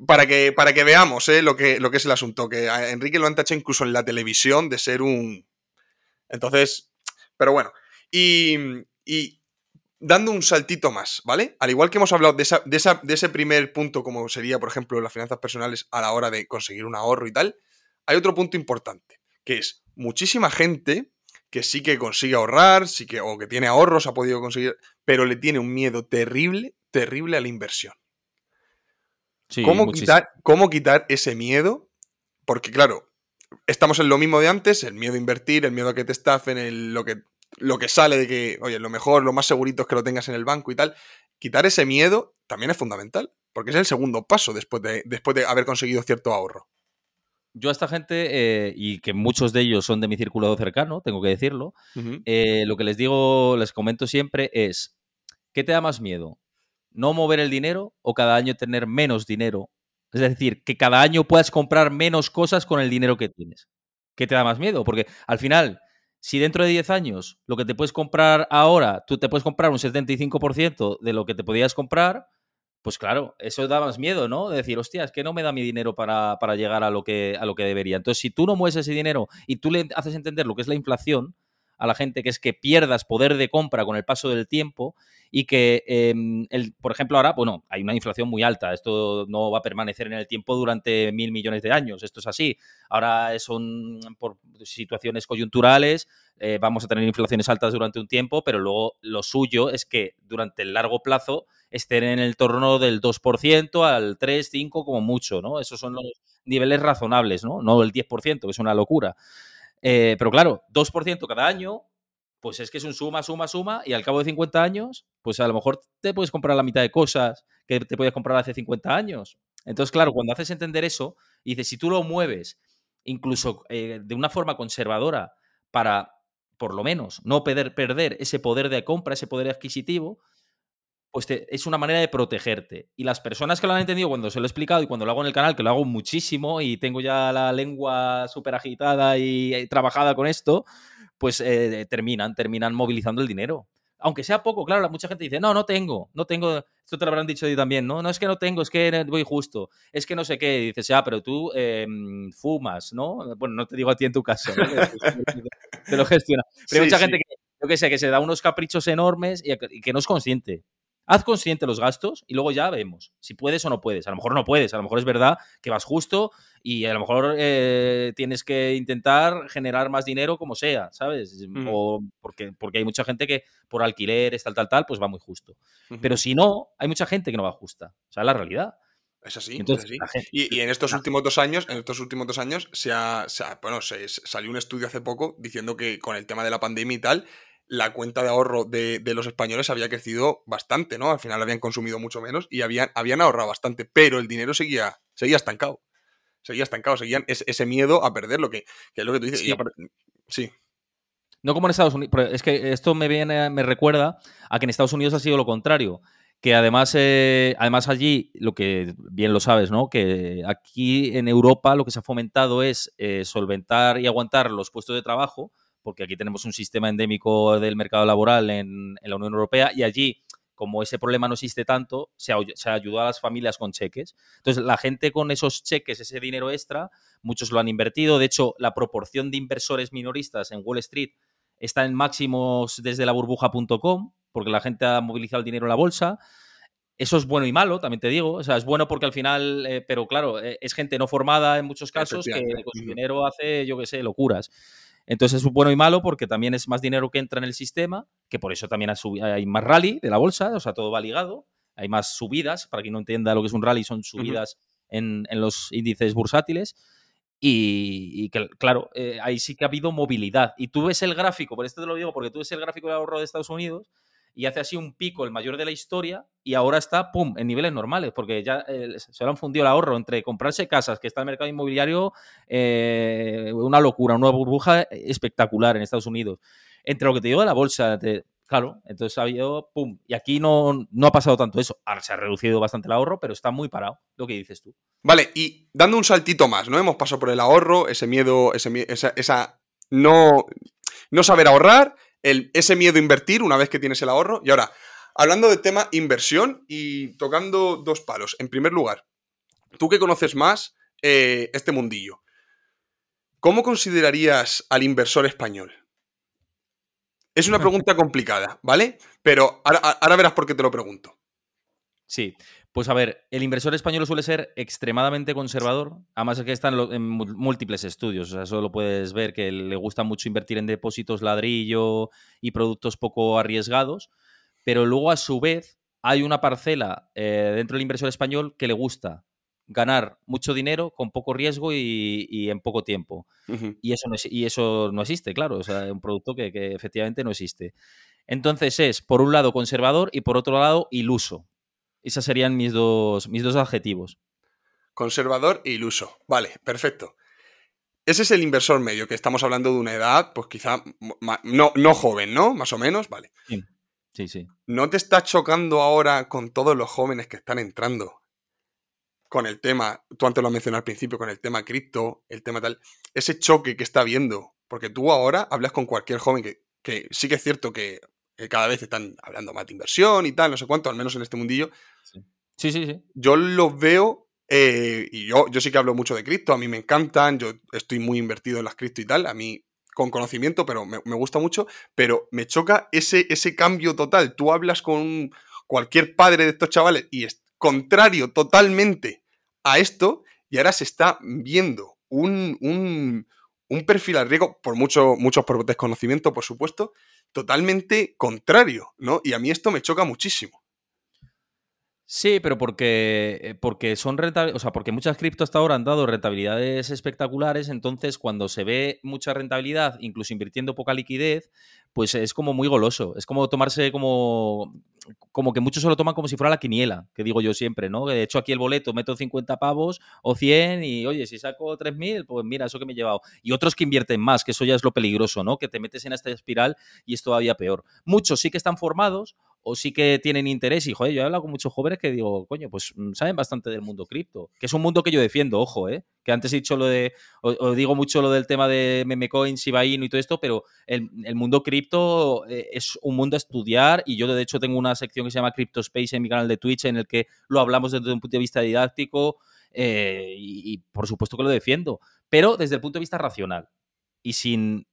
Para que, para que veamos ¿eh? lo, que, lo que es el asunto. Que Enrique lo han tachado incluso en la televisión de ser un. Entonces. Pero bueno. Y, y dando un saltito más, ¿vale? Al igual que hemos hablado de, esa, de, ese primer punto, como sería, por ejemplo, las finanzas personales a la hora de conseguir un ahorro y tal, hay otro punto importante, que es muchísima gente que sí que consigue ahorrar, sí que, o que tiene ahorros, ha podido conseguir, pero le tiene un miedo terrible, terrible a la inversión. ¿Cómo, quitar, ¿Cómo quitar ese miedo? Porque claro, estamos en lo mismo de antes, el miedo a invertir, el miedo a que te estafen, lo, que, lo que sale de que, oye, lo mejor, lo más segurito es que lo tengas en el banco y tal. Quitar ese miedo también es fundamental, porque es el segundo paso después de, después de haber conseguido cierto ahorro. Yo a esta gente, eh, y que muchos de ellos son de mi círculo cercano, tengo que decirlo, eh, lo que les digo, les comento siempre es, ¿qué te da más miedo? ¿No mover el dinero o cada año tener menos dinero? Es decir, que cada año puedas comprar menos cosas con el dinero que tienes. ¿Qué te da más miedo? Porque al final, si dentro de 10 años lo que te puedes comprar ahora, tú te puedes comprar un 75% de lo que te podías comprar, pues claro, eso da miedo, ¿no? De decir, hostia, es que no me da mi dinero para, llegar a lo, que, a lo que debería. Entonces, si tú no mueves ese dinero y tú le haces entender lo que es la inflación a la gente, que es que pierdas poder de compra con el paso del tiempo y que, em, el, por ejemplo, ahora, bueno, hay una inflación muy alta, esto no va a permanecer en el tiempo durante mil millones de años, esto es así. Ahora son por situaciones coyunturales, eh, vamos a tener inflaciones altas durante un tiempo, pero luego lo suyo es que durante el largo plazo estén en el torno del 2% al 3, 5 como mucho, ¿no? Esos son los niveles razonables, ¿no? No el 10%, que es una locura. Eh, pero claro, 2% cada año, pues es que es un suma, suma, suma, y al cabo de 50 años, pues a lo mejor te puedes comprar la mitad de cosas que te podías comprar hace 50 años. Entonces, claro, cuando haces entender eso, y dices, si tú lo mueves incluso eh, de una forma conservadora para, por lo menos, no perder, perder ese poder de compra, ese poder adquisitivo, pues es una manera de protegerte. Y las personas que lo han entendido cuando se lo he explicado y cuando lo hago en el canal, que lo hago muchísimo y tengo ya la lengua súper agitada y, trabajada con esto, pues eh, terminan, terminan movilizando el dinero. Aunque sea poco, claro, mucha gente dice, no, no tengo, no tengo, esto te lo habrán dicho a también, ¿no? No es que no tengo, es que voy justo, es que no sé qué, y dices, ya, pero tú em, fumas, ¿no? Bueno, no te digo a ti en tu caso, ¿no? te lo gestiona. Pero hay mucha gente que, yo que sé, que se da unos caprichos enormes y que no es consciente. Haz consciente los gastos y luego ya vemos si puedes o no puedes. A lo mejor no puedes, a lo mejor es verdad que vas justo y a lo mejor eh, tienes que intentar generar más dinero como sea, ¿sabes? Mm. O porque, porque hay mucha gente que por alquileres, tal, tal, tal, pues va muy justo. Pero si no, hay mucha gente que no va justa. O sea, es la realidad. Es así, y, en estos últimos dos años, en estos últimos dos años, se bueno, se, salió un estudio hace poco diciendo que con el tema de la pandemia y tal, la cuenta de ahorro de, los españoles había crecido bastante, ¿no? Al final habían consumido mucho menos y habían, habían ahorrado bastante, pero el dinero seguía, seguía estancado. Seguía estancado, seguían ese, miedo a perder lo que, es lo que tú dices. Sí. No como en Estados Unidos, es que esto me viene, me recuerda a que en Estados Unidos ha sido lo contrario. Que además, eh, además allí, lo que bien lo sabes, ¿no? Que aquí en Europa lo que se ha fomentado es eh, solventar y aguantar los puestos de trabajo porque aquí tenemos un sistema endémico del mercado laboral en, la Unión Europea y allí como ese problema no existe tanto, se, ayudó a las familias con cheques. Entonces, la gente con esos cheques, ese dinero extra, muchos lo han invertido. De hecho, la proporción de inversores minoristas en Wall Street está en máximos desde la burbuja.com, porque la gente ha movilizado el dinero en la bolsa. Eso es bueno y malo, también te digo. O sea, es bueno porque al final, eh, pero claro, eh, es gente no formada en muchos casos que con su dinero hace, yo qué sé, locuras. Entonces es bueno y malo porque también es más dinero que entra en el sistema, que por eso también hay más rally de la bolsa, o sea, todo va ligado. Hay más subidas, para quien no entienda lo que es un rally, son subidas en, los índices bursátiles. Y, claro, eh, ahí sí que ha habido movilidad. Y tú ves el gráfico, por esto te lo digo, porque tú ves el gráfico de ahorro de Estados Unidos y hace así un pico, el mayor de la historia, y ahora está, ¡pum!, en niveles normales, porque ya eh, se lo han fundido el ahorro entre comprarse casas, que está el mercado inmobiliario, eh, una locura, una burbuja espectacular en Estados Unidos. Entre lo que te digo de la bolsa, claro, entonces ha habido, ¡pum! Y aquí no, no ha pasado tanto eso. Ahora se ha reducido bastante el ahorro, pero está muy parado, lo que dices tú. Vale, y dando un saltito más, ¿no? Hemos pasado por el ahorro, ese miedo, ese, esa, esa no, no saber ahorrar ese miedo a invertir una vez que tienes el ahorro. Y ahora, hablando del tema inversión y tocando dos palos. En primer lugar, tú que conoces más eh, este mundillo, ¿cómo considerarías al inversor español? Es una pregunta complicada, ¿vale? Pero ahora, verás por qué te lo pregunto. Sí, pues a ver, el inversor español suele ser extremadamente conservador, además es que están en múltiples estudios, o sea, eso lo puedes ver, que le gusta mucho invertir en depósitos ladrillo y productos poco arriesgados, pero luego a su vez hay una parcela eh, dentro del inversor español que le gusta ganar mucho dinero con poco riesgo y, en poco tiempo. y, eso no, y eso no existe, claro, o sea, es un producto que, que efectivamente no existe. Entonces es, por un lado, conservador y por otro lado, iluso. Esos serían mis dos, mis dos adjetivos. Conservador e iluso. Vale, perfecto. Ese es el inversor medio, que estamos hablando de una edad, pues quizá no, no joven, ¿no? Más o menos, vale. Sí, sí, sí. ¿No te está chocando ahora con todos los jóvenes que están entrando? Con el tema, tú antes lo mencionado al principio, con el tema cripto, el tema tal, ese choque que está habiendo. Porque tú ahora hablas con cualquier joven que, que sí que es cierto que cada vez están hablando más de inversión y tal, no sé cuánto, al menos en este mundillo. Sí, sí, sí. Yo los veo, eh, y yo, yo sí que hablo mucho de cripto, a mí me encantan, yo estoy muy invertido en las cripto y tal, a mí con conocimiento, pero me, gusta mucho, pero me choca ese, ese cambio total. Tú hablas con cualquier padre de estos chavales y es contrario totalmente a esto, y ahora se está viendo un, un, un perfil al riesgo, por mucho, muchos por desconocimiento, por supuesto, totalmente contrario, ¿no? Y a mí esto me choca muchísimo. Sí, pero porque, eh, porque son rentables, o sea, porque muchas criptos hasta ahora han dado rentabilidades espectaculares, entonces cuando se ve mucha rentabilidad, incluso invirtiendo poca liquidez, pues es como muy goloso. Es como tomarse como, como que muchos se lo toman como si fuera la quiniela, que digo yo siempre, ¿no? De hecho, aquí el boleto meto 50 pavos o 100 y, oye, si saco 3.000, pues mira, eso que me he llevado. Y otros que invierten más, que eso ya es lo peligroso, ¿no? Que te metes en esta espiral y es todavía peor. Muchos sí que están formados, o sí que tienen interés. Y, joder, yo he hablado con muchos jóvenes que digo, coño, pues mm, saben bastante del mundo cripto, que es un mundo que yo defiendo, ojo, ¿eh? Que antes he dicho lo de, o, digo mucho lo del tema de meme coins, Shiba Inu y todo esto, pero el, mundo cripto eh, es un mundo a estudiar y yo de hecho tengo una sección que se llama Crypto Space en mi canal de Twitch en el que lo hablamos desde un punto de vista didáctico eh, y por supuesto que lo defiendo, pero desde el punto de vista racional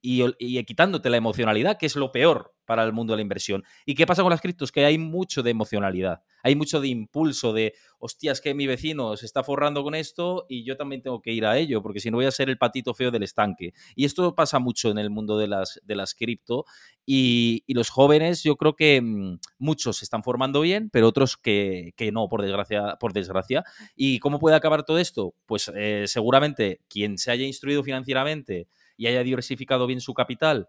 y, quitándote la emocionalidad, que es lo peor para el mundo de la inversión. ¿Y qué pasa con las criptos? Que hay mucho de emocionalidad, hay mucho de impulso, de, hostias, que mi vecino se está forrando con esto y yo también tengo que ir a ello, porque si no voy a ser el patito feo del estanque. Y esto pasa mucho en el mundo de las, de las cripto y, los jóvenes, yo creo que mm, muchos se están formando bien, pero otros que, no, por desgracia, por desgracia. ¿Y cómo puede acabar todo esto? Pues eh, seguramente quien se haya instruido financieramente, y haya diversificado bien su capital,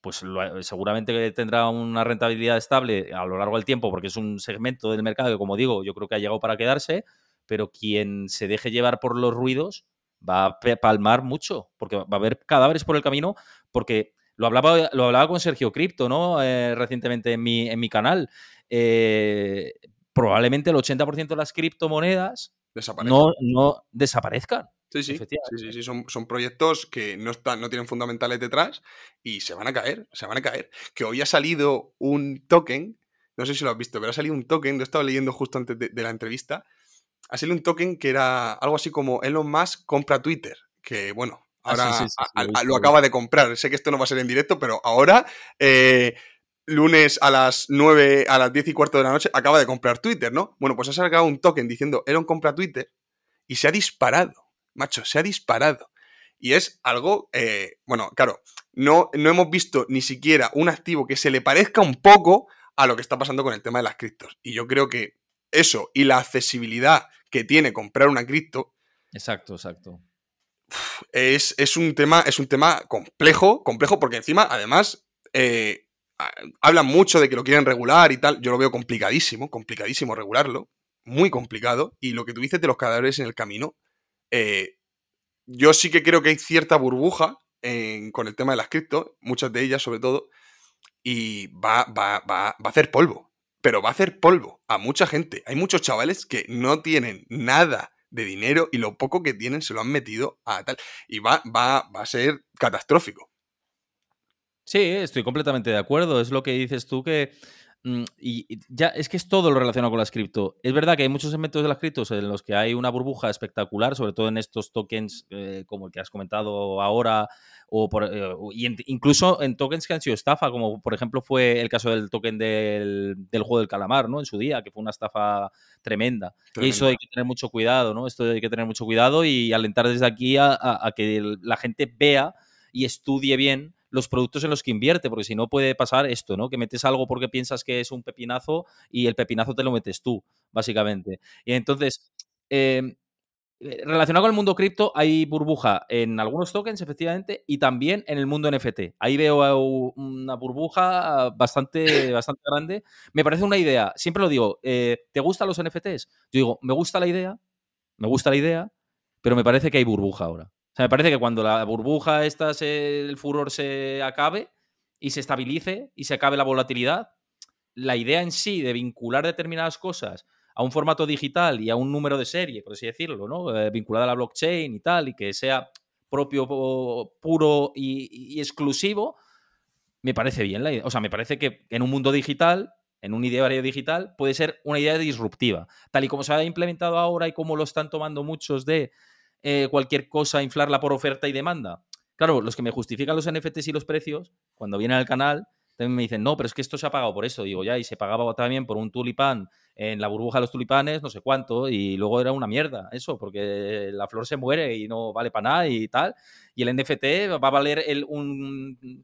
pues seguramente tendrá una rentabilidad estable a lo largo del tiempo, porque es un segmento del mercado que, como digo, yo creo que ha llegado para quedarse, pero quien se deje llevar por los ruidos va a palmar mucho, porque va a haber cadáveres por el camino, porque lo hablaba, lo hablaba con Sergio Cripto, ¿no? Eh, recientemente en mi, en mi canal. Eh, probablemente el 80% de las criptomonedas no, no desaparezcan. Sí, sí, sí, sí, Son, son, proyectos que no, están, no tienen fundamentales detrás y se van a caer, se van a caer. Que hoy ha salido un token, no sé si lo has visto, pero ha salido un token, lo estaba leyendo justo antes de, la entrevista, ha salido un token que era algo así como Elon Musk compra Twitter, que bueno, ah, ahora lo, acaba de comprar. Sé que esto no va a ser en directo, pero ahora, eh, lunes a las 9, a las 10 y cuarto de la noche, acaba de comprar Twitter, ¿no? Bueno, pues ha sacado un token diciendo Elon compra Twitter y se ha disparado macho, se ha disparado. Y es algo, eh, bueno, claro, no, no hemos visto ni siquiera un activo que se le parezca un poco a lo que está pasando con el tema de las criptos. Y yo creo que eso y la accesibilidad que tiene comprar una cripto. Exacto, exacto. Es, un tema, es un tema complejo, complejo, porque encima, además, eh, hablan mucho de que lo quieren regular y tal. Yo lo veo complicadísimo, complicadísimo regularlo. Muy complicado. Y lo que tú dices de los cadáveres en el camino, eh, yo sí que creo que hay cierta burbuja con el tema de las cripto, muchas de ellas sobre todo, y va, va, va, va a hacer polvo. Pero va a hacer polvo a mucha gente. Hay muchos chavales que no tienen nada de dinero y lo poco que tienen se lo han metido a tal. Y va, va, va a ser catastrófico. Sí, estoy completamente de acuerdo. Es lo que dices tú que y ya es que es todo lo relacionado con las cripto. Es verdad que hay muchos segmentos de las criptos en los que hay una burbuja espectacular, sobre todo en estos tokens eh, como el que has comentado ahora, o por, eh, incluso en tokens que han sido estafa, como por ejemplo fue el caso del token del, juego del calamar, ¿no? En su día, que fue una estafa tremenda. Y eso hay que tener mucho cuidado, ¿no? Esto hay que tener mucho cuidado y alentar desde aquí a que la gente vea y estudie bien los productos en los que invierte, porque si no puede pasar esto, ¿no? Que metes algo porque piensas que es un pepinazo y el pepinazo te lo metes tú, básicamente. Y entonces, em, eh, relacionado con el mundo cripto, hay burbuja en algunos tokens, efectivamente, y también en el mundo NFT. Ahí veo una burbuja bastante, bastante grande. Me parece una idea, siempre lo digo, eh, ¿te gustan los NFTs? Yo digo, me gusta la idea, me gusta la idea, pero me parece que hay burbuja ahora me parece que cuando la burbuja esta, el furor se acabe y se estabilice y se acabe la volatilidad, la idea en sí de vincular determinadas cosas a un formato digital y a un número de serie, por así decirlo, ¿no? Eh, vinculada a la blockchain y tal, y que sea propio, puro y, exclusivo, me parece bien la idea. O sea, me parece que en un mundo digital, en un ideario digital, puede ser una idea disruptiva. Tal y como se ha implementado ahora y como lo están tomando muchos de eh, cualquier cosa, inflarla por oferta y demanda. Claro, los que me justifican los NFTs y los precios, cuando vienen al canal, también me dicen, no, pero es que esto se ha pagado por eso. Digo, ya, y se pagaba también por un tulipán en la burbuja de los tulipanes, no sé cuánto, y luego era una mierda eso, porque la flor se muere y no vale para nada y tal. Y el NFT va a valer el, un,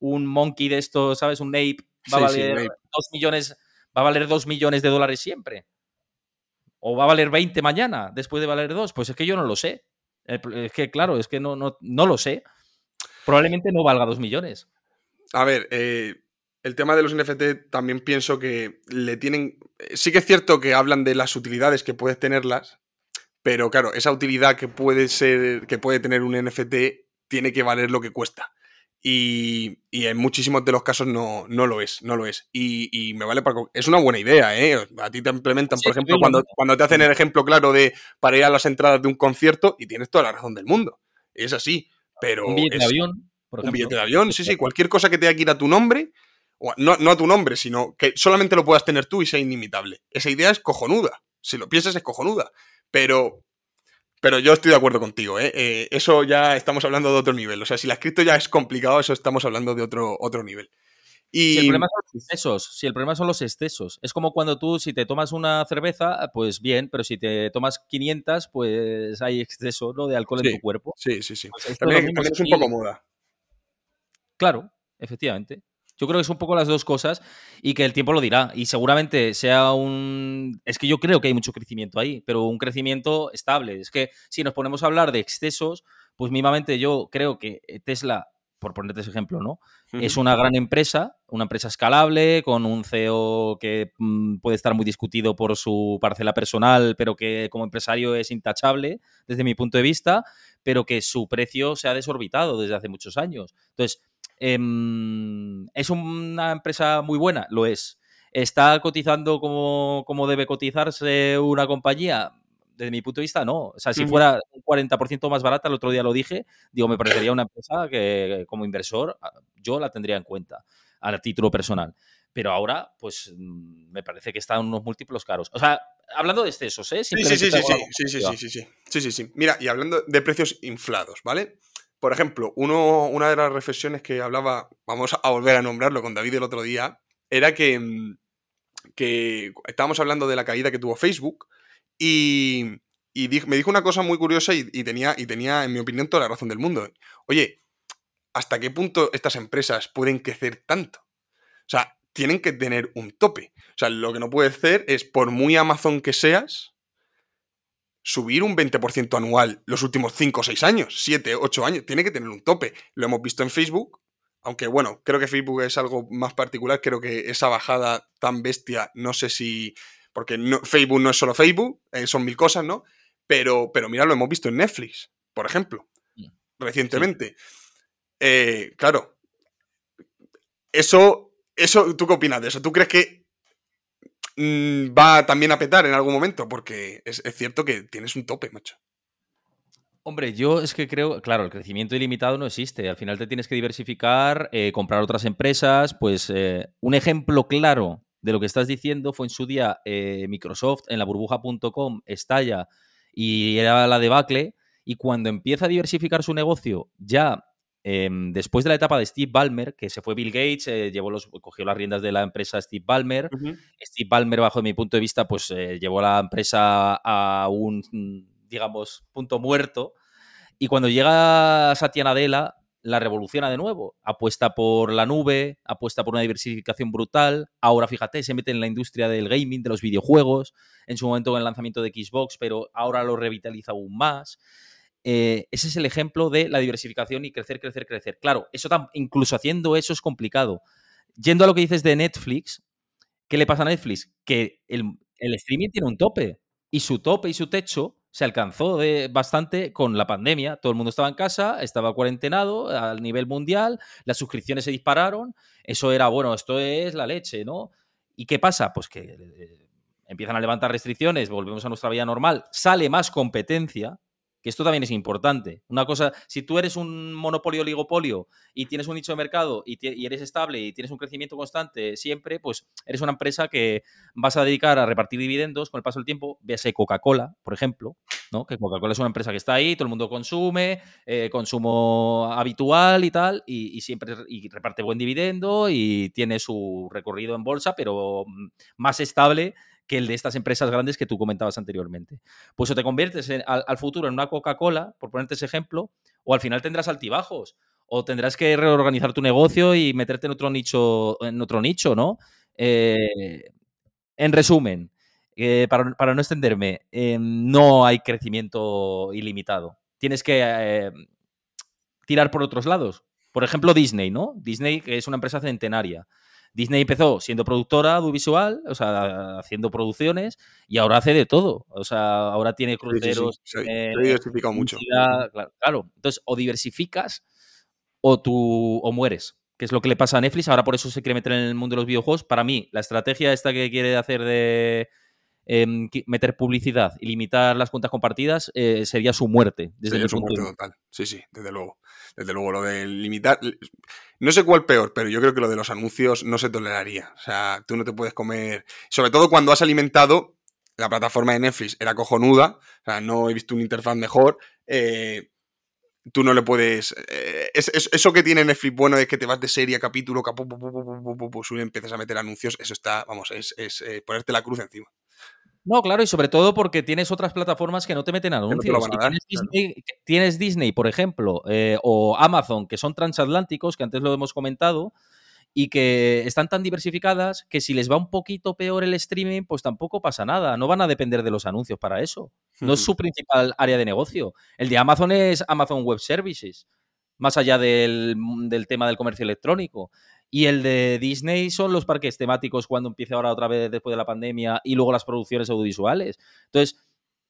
un monkey de estos, ¿sabes? Un ape, va a valer dos millones, va a valer dos millones de dólares siempre. ¿O va a valer 20 mañana después de valer 2? Pues es que yo no lo sé. Es que, claro, es que no, no, no lo sé. Probablemente no valga 2 millones. A ver, eh, el tema de los NFT también pienso que le tienen. Sí que es cierto que hablan de las utilidades que puedes tenerlas, pero claro, esa utilidad que puede ser. que puede tener un NFT tiene que valer lo que cuesta. Y, en muchísimos de los casos no, no lo es, no lo es. Y, me vale para... Es una buena idea, ¿eh? A ti te implementan, por ejemplo, cuando, cuando te hacen el ejemplo claro de para ir a las entradas de un concierto y tienes toda la razón del mundo. Es así, pero... Un billete de avión, por ejemplo. Un billete de avión, sí, sí, cualquier cosa que tenga que ir a tu nombre, no, no a tu nombre, sino que solamente lo puedas tener tú y sea inimitable. Esa idea es cojonuda. Si lo piensas es cojonuda. Pero pero yo estoy de acuerdo contigo, ¿eh? ¿eh? Eso ya estamos hablando de otro nivel. O sea, si la escrito ya es complicado, eso estamos hablando de otro, otro nivel. Y... Si el problema son los excesos, si el problema son los excesos. Es como cuando tú, si te tomas una cerveza, pues bien, pero si te tomas 500, pues hay exceso ¿no? de alcohol en tu cuerpo. Sí, sí, sí. Pues también, es un poco moda. Claro, efectivamente. Yo creo que es un poco las dos cosas y que el tiempo lo dirá. Y seguramente sea un... Es que yo creo que hay mucho crecimiento ahí, pero un crecimiento estable. Es que si nos ponemos a hablar de excesos, pues mínimamente yo creo que Tesla, por ponerte ese ejemplo, ¿no? Es una gran empresa, una empresa escalable, con un CEO que mm, puede estar muy discutido por su parcela personal, pero que como empresario es intachable desde mi punto de vista, pero que su precio se ha desorbitado desde hace muchos años. Entonces, Em, ¿Es una empresa muy buena? Lo es. ¿Está cotizando como, como, debe cotizarse una compañía? Desde mi punto de vista, no. O sea, si fuera un 40% más barata, el otro día lo dije, digo, me parecería una empresa que como inversor ah, yo la tendría en cuenta a título personal. Pero ahora, pues mm, me parece que están unos múltiplos caros. O sea, hablando de excesos, ¿eh? Sí, sí, sí, sí, sí, sí, sí, sí, sí, sí, sí, sí. Mira, y hablando de precios inflados, ¿vale? Por ejemplo, uno, una de las reflexiones que hablaba, vamos a volver a nombrarlo con David el otro día, era que, mm, que estábamos hablando de la caída que tuvo Facebook y, me dijo una cosa muy curiosa y, tenía, y tenía, en mi opinión, toda la razón del mundo. Oye, ¿hasta qué punto estas empresas pueden crecer tanto? O sea, tienen que tener un tope. O sea, lo que no puede hacer es, por muy Amazon que seas, subir un 20% anual los últimos 5 o 6 años, 7, 8 años, tiene que tener un tope. Lo hemos visto en Facebook, aunque bueno, creo que Facebook es algo más particular, creo que esa bajada tan bestia, no sé si, porque no, Facebook no es solo Facebook, eh, son mil cosas, ¿no? Pero, pero mira, lo hemos visto en Netflix, por ejemplo, mm. recientemente. Eh, claro, eso, eso, ¿tú qué opinas de eso? ¿Tú crees que Mm, va también a petar en algún momento, porque es, cierto que tienes un tope, macho. Hombre, yo es que creo, claro, el crecimiento ilimitado no existe. Al final te tienes que diversificar, eh, comprar otras empresas. Pues eh, un ejemplo claro de lo que estás diciendo fue en su día eh, Microsoft en la burbuja.com estalla y era la debacle. Y cuando empieza a diversificar su negocio, ya em, después de la etapa de Steve Ballmer, que se fue Bill Gates, eh, llevó los, cogió las riendas de la empresa Steve Ballmer. Steve Ballmer, bajo mi punto de vista, pues eh, llevó la empresa a un, digamos, punto muerto. Y cuando llega Satya Nadella, la revoluciona de nuevo. Apuesta por la nube, apuesta por una diversificación brutal. Ahora, fíjate, se mete en la industria del gaming, de los videojuegos, en su momento en el lanzamiento de Xbox, pero ahora lo revitaliza aún más. Eh, ese es el ejemplo de la diversificación y crecer, crecer, crecer. Claro, eso incluso haciendo eso es complicado. Yendo a lo que dices de Netflix, ¿qué le pasa a Netflix? Que el, streaming tiene un tope y su tope y su techo se alcanzó bastante con la pandemia. Todo el mundo estaba en casa, estaba cuarentenado a nivel mundial, las suscripciones se dispararon. Eso era, bueno, esto es la leche, ¿no? ¿Y qué pasa? Pues que eh, empiezan a levantar restricciones, volvemos a nuestra vida normal, sale más competencia, esto también es importante. Una cosa, si tú eres un monopolio oligopolio y tienes un nicho de mercado y, eres estable y tienes un crecimiento constante siempre, pues eres una empresa que vas a dedicar a repartir dividendos con el paso del tiempo. Véase Coca-Cola, por ejemplo, ¿no? que Coca-Cola es una empresa que está ahí, todo el mundo consume, eh, consumo habitual y tal, y, siempre y reparte buen dividendo y tiene su recorrido en bolsa, pero mm, más estable que el de estas empresas grandes que tú comentabas anteriormente. Pues o te conviertes al, futuro en una Coca-Cola, por ponerte ese ejemplo, o al final tendrás altibajos, o tendrás que reorganizar tu negocio y meterte en otro nicho, en otro nicho, ¿no? Eh, en resumen, eh, para, no extenderme, eh, no hay crecimiento ilimitado. Tienes que tirar por otros lados. Por ejemplo, Disney, ¿no? Disney, que es una empresa centenaria. Disney empezó siendo productora audiovisual, o sea, haciendo producciones, y ahora hace de todo. O sea, ahora tiene cruceros. Sí, diversificado mucho. Claro, Entonces, o diversificas o tú o mueres. Que es lo que le pasa a Netflix. Ahora por eso se quiere meter en el mundo de los videojuegos. Para mí, la estrategia esta que quiere hacer de em, meter publicidad y limitar las cuentas compartidas eh, sería su muerte. Desde mi punto total. Sí, sí, desde luego. Desde luego, lo de limitar. No sé cuál peor, pero yo creo que lo de los anuncios no se toleraría. O sea, tú no te puedes comer. Sobre todo cuando has alimentado. La plataforma de Netflix era cojonuda. O sea, no he visto una interfaz mejor. Eh, tú no le puedes. Eh, eso que tiene Netflix bueno es que te vas de serie a capítulo, y empiezas a meter anuncios. Eso está, vamos, es, eh, ponerte la cruz encima. No, claro, y sobre todo porque tienes otras plataformas que no te meten anuncios. tienes, Disney, por ejemplo, eh, o Amazon, que son transatlánticos, que antes lo hemos comentado, y que están tan diversificadas que si les va un poquito peor el streaming, pues tampoco pasa nada. No van a depender de los anuncios para eso. No es su principal área de negocio. El de Amazon es Amazon Web Services, más allá del, del tema del comercio electrónico. Y el de Disney son los parques temáticos cuando empiece ahora otra vez después de la pandemia y luego las producciones audiovisuales. Entonces,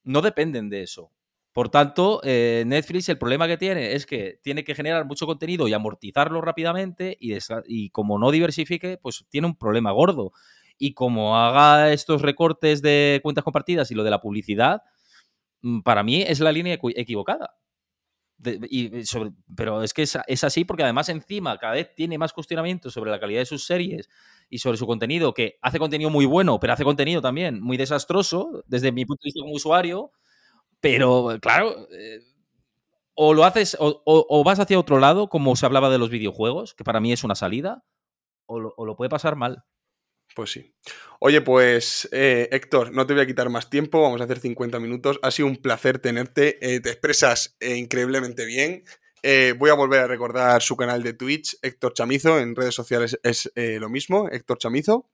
no dependen de eso. Por tanto, eh, Netflix el problema que tiene es que tiene que generar mucho contenido y amortizarlo rápidamente y, y como no diversifique, pues tiene un problema gordo. Y como haga estos recortes de cuentas compartidas y lo de la publicidad, mm, para mí es la línea equivocada pero es que es, así porque además encima cada vez tiene más cuestionamientos sobre la calidad de sus series y sobre su contenido, que hace contenido muy bueno, pero hace contenido también muy desastroso desde mi punto de vista como usuario. Pero claro, eh, o lo haces o, vas hacia otro lado, como se hablaba de los videojuegos, que para mí es una salida, o lo puede pasar mal. Pues sí. Oye, pues eh, Héctor, no te voy a quitar más tiempo, vamos a hacer 50 minutos. Ha sido un placer tenerte, eh, te expresas eh, increíblemente bien. voy a volver a recordar su canal de Twitch, Héctor Chamizo, en redes sociales es lo mismo, Héctor Chamizo.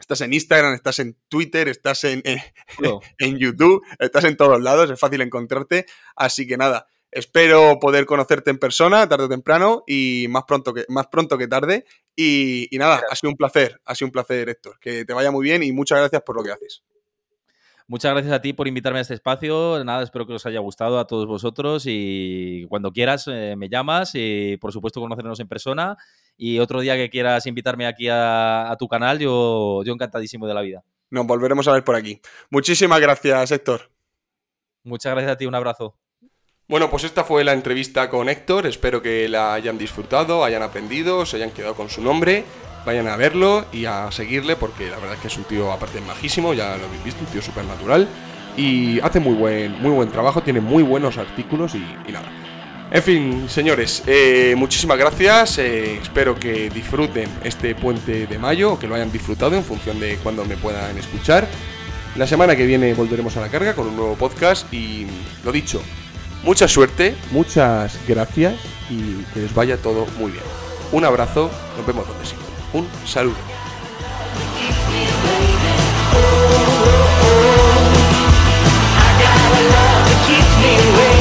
Estás en Instagram, estás en Twitter, estás en, en YouTube, estás en todos lados, es fácil encontrarte. Así que nada, Espero poder conocerte en persona tarde o temprano y más pronto que, más pronto que tarde. Y, nada, ha sido un placer, ha sido un placer, Héctor. Que te vaya muy bien y muchas gracias por lo que haces. Muchas gracias a ti por invitarme a este espacio. Nada, espero que os haya gustado a todos vosotros y cuando quieras eh, me llamas y por supuesto conocernos en persona. Y otro día que quieras invitarme aquí a, a tu canal, yo, yo encantadísimo de la vida. Nos volveremos a ver por aquí. Muchísimas gracias, Héctor. Muchas gracias a ti, un abrazo. Bueno, pues esta fue la entrevista con Héctor, espero que la hayan disfrutado, hayan aprendido, se hayan quedado con su nombre vayan a verlo y a seguirle porque la verdad es que es un tío aparte majísimo, ya lo habéis visto, un tío súper natural y hace muy buen, muy buen trabajo, tiene muy buenos artículos y, nada. En fin, señores, eh, muchísimas gracias. eh, espero que disfruten este puente de mayo que lo hayan disfrutado en función de cuando me puedan escuchar. La semana que viene volveremos a la carga con un nuevo podcast y lo dicho, mucha suerte, muchas gracias y que les vaya todo muy bien. Un abrazo, nos vemos donde siempre. Un saludo. keeps me